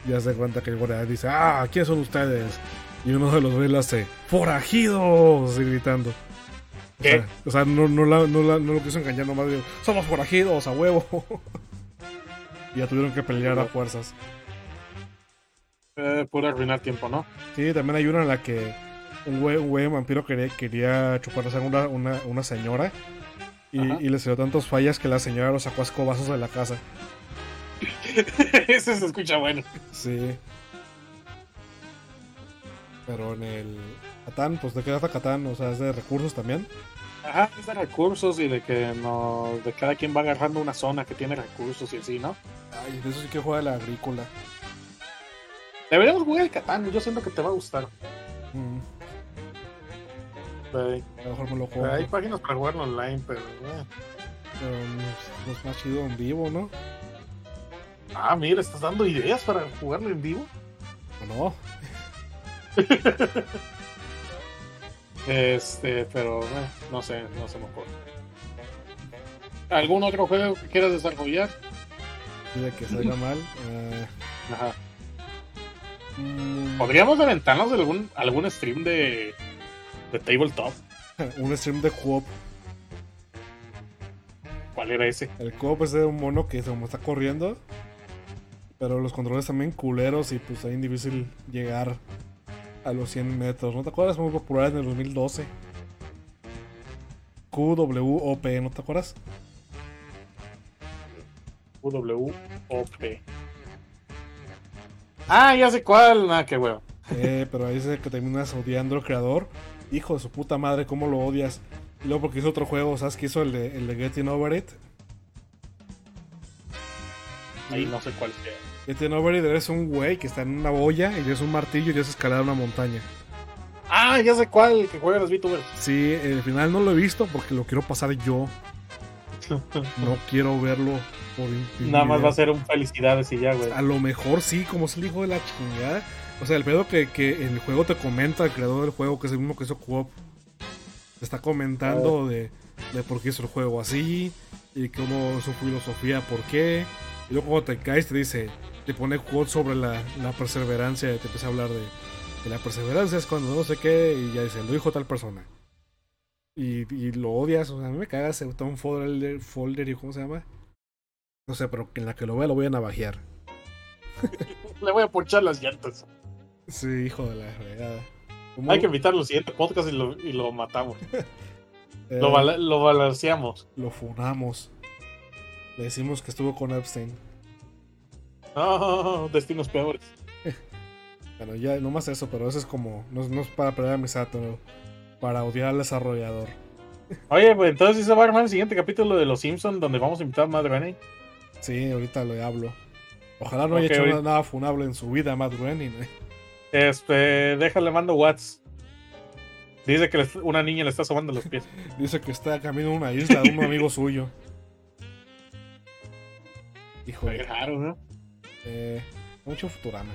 Y hace cuenta que el guardia dice, ah, ¿quiénes son ustedes? Y uno de los güeyes le hace, ¡forajidos! Y gritando. O ¿Qué? sea, o sea, no, no, la- no, la- no lo quiso engañar nomás, digo, somos forajidos, a huevo. *laughs* y ya tuvieron que pelear a fuerzas. Eh, puro arruinar tiempo, ¿no? Sí, también hay una en la que un güey, un güey vampiro quería, quería chuparse a una, una, una señora. Y, y le salió tantos fallas que la señora lo sacó a escobazos de la casa. *laughs* Ese se escucha bueno. Sí. Pero en el Catán, pues de qué trata Catán, o sea, es de recursos también. Ajá, es de recursos y de que no, de cada quien va agarrando una zona que tiene recursos y así, ¿no? Ay, de eso sí que juega la agrícola. Deberíamos jugar el Catán, yo siento que te va a gustar. Mm, Sí. a lo mejor me lo juego. Hay páginas para jugarlo online, pero. eh. Pero no es más chido en vivo, ¿no? Ah, mira, estás dando ideas para jugarlo en vivo. ¿O no? *laughs* Este, pero eh, no sé, no se me ocurre. ¿Algún otro juego que quieras desarrollar? De que salga *laughs* mal. eh, Ajá. mm, ¿Podríamos aventarnos algún, algún stream de, de tabletop? *laughs* un stream de co ¿Cuál era ese? El co-op es de un mono que como está corriendo. Pero los controles también culeros y pues ahí difícil llegar a los 100 metros. ¿No te acuerdas? Muy popular en el 2012. QWOP, ¿no te acuerdas? UWOP. Ah, ya sé cuál. Nada, qué huevo. Eh, pero ahí dice que terminas odiando al creador. Hijo de su puta madre, ¿cómo lo odias? Y luego porque hizo otro juego, ¿sabes qué hizo? El de, el de Getting Over It. Ahí no sé cuál sea. Over It eres un güey que está en una boya y tienes un martillo y tienes escalar una montaña. Ah, ya sé cuál. Que juegan los VTubers. Sí, el final no lo he visto porque lo quiero pasar yo. *laughs* No quiero verlo por Nada más va a ser un felicidades y ya, güey. A lo mejor sí, como es el hijo de la chingada. O sea, el pedo que, que en el juego te comenta el creador del juego, que es el mismo que hizo Coop. Te está comentando de, de por qué hizo el juego así y cómo su filosofía, por qué. Y luego cuando te caes te dice, te pone quote sobre la, la perseverancia, te empieza a hablar de, de la perseverancia es cuando no sé qué, y ya dice, lo dijo tal persona. Y, y lo odias, o sea, a mí me cagas, está un folder, folder y ¿cómo se llama? No sé, pero en la que lo vea lo voy a navajear. *laughs* Le voy a ponchar las llantas. Sí, hijo de la fregada. ¿Cómo- Hay que invitarlo al siguiente podcast y lo, y lo matamos. *laughs* eh, Lo, bala- lo balanceamos. lo funamos. Le decimos que estuvo con Epstein. No, destinos peores. *laughs* Bueno, ya, no más eso, pero eso es como. No, es- no es para perder amistad, pero para odiar al desarrollador. *laughs* Oye, pues entonces se va a armar el siguiente capítulo de Los Simpsons donde vamos a invitar a Matt Groening. Sí, ahorita le hablo. Ojalá no haya hecho ahorita- nada, funable en su vida, Matt Groening. ¿eh? Este, déjale mando Whats. Dice que una niña le está sobando los pies. *laughs* Dice que está camino a una isla de un amigo suyo. Qué raro, ¿no? eh, mucho Futurama.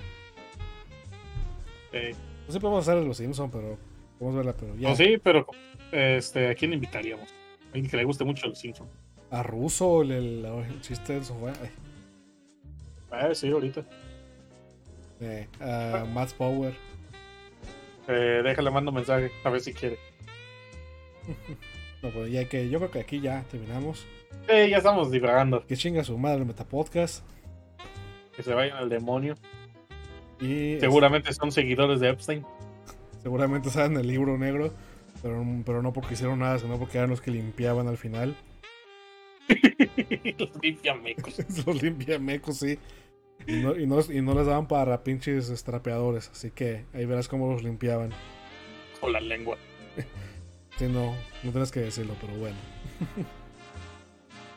Eh, No sé podemos hacer los Simpsons, pero. A verla, pero ya. no, sí, pero este, ¿a quién invitaríamos? A alguien que le guste mucho Los Simpsons. A Russo, el, el- el chiste del sofá. ay, Ah, sí, ahorita. eh, a Matt Power. Eh, déjale mando mensaje, a ver si quiere. *laughs* No, pues ya que yo creo que aquí ya terminamos. Eh, ya estamos divagando. Que chinga su madre el Metapodcast. Que se vayan al demonio. Y Seguramente son seguidores de Epstein. seguramente saben el libro negro. Pero, pero no porque hicieron nada, sino porque eran los que limpiaban al final. *laughs* Los limpiamecos. *laughs* los limpiamecos, sí. Y no, y, no, y no les daban para pinches estrapeadores. Así que ahí verás cómo los limpiaban. Con la lengua. Sí, no, no tienes que decirlo, pero bueno. *laughs*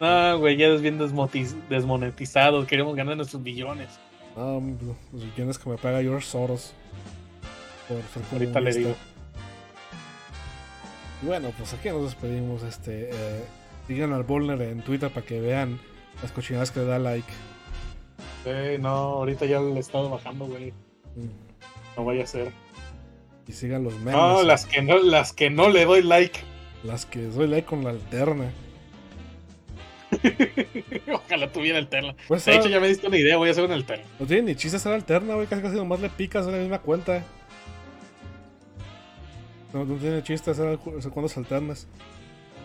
Ah, güey, ya es bien desmonetizado. Queremos ganar nuestros billones. No, los millones que me paga George Soros. Por ser Ahorita le digo. Bueno, pues aquí nos despedimos. Este, eh, sigan al Bolner en Twitter para que vean las cochinadas que le da like. Eh, no, ahorita ya le he estado bajando, güey. Mm. No vaya a ser. Y sigan los memes. No, las que no, las que no le doy like. *laughs* Las que doy like con la alterna. Ojalá tuviera alterna. Pues De hecho, ya me diste una idea, voy a hacer una alterna. no tiene ni chiste hacer alterna, güey. Casi casi nomás le picas a la misma cuenta. No, no tiene chiste hacer, hacer cuentas alternas.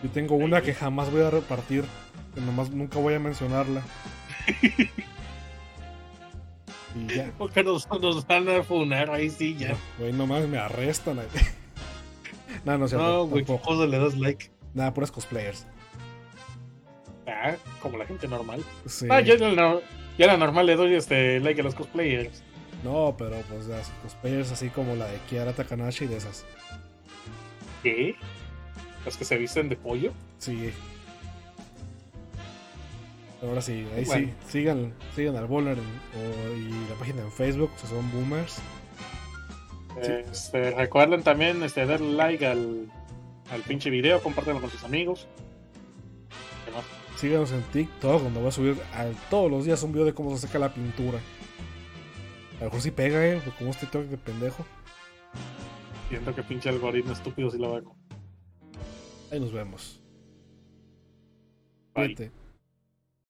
Yo tengo una que jamás voy a repartir. Que nomás nunca voy a mencionarla. *laughs* y ya. Porque nos, nos van a funar ahí sí, ya. Güey, nomás me arrestan. ahí. *laughs* no, no, cierto, No, güey. ¿cómo le das like? Nada, puras cosplayers. Ah, como la gente normal. Sí. Ah, yo en la, yo en la normal le doy este like a los cosplayers. No, pero pues las cosplayers así como la de Kiara Takanashi de esas. ¿Qué? Los que se visten de pollo. Sí. Ahora sí, ahí Bueno. sí, sigan, sigan al Bowler y la página en Facebook, si son boomers. Sí. Este, recuerden también este, darle like al, al pinche video, compártanlo con sus amigos. Síganos en TikTok, donde voy a subir a- todos los días un video de cómo se saca la pintura. A lo mejor sí pega, eh, porque como es TikTok de pendejo. Siento que pinche algoritmo estúpido si lo hago. Ahí nos vemos. Bye. Cuídate.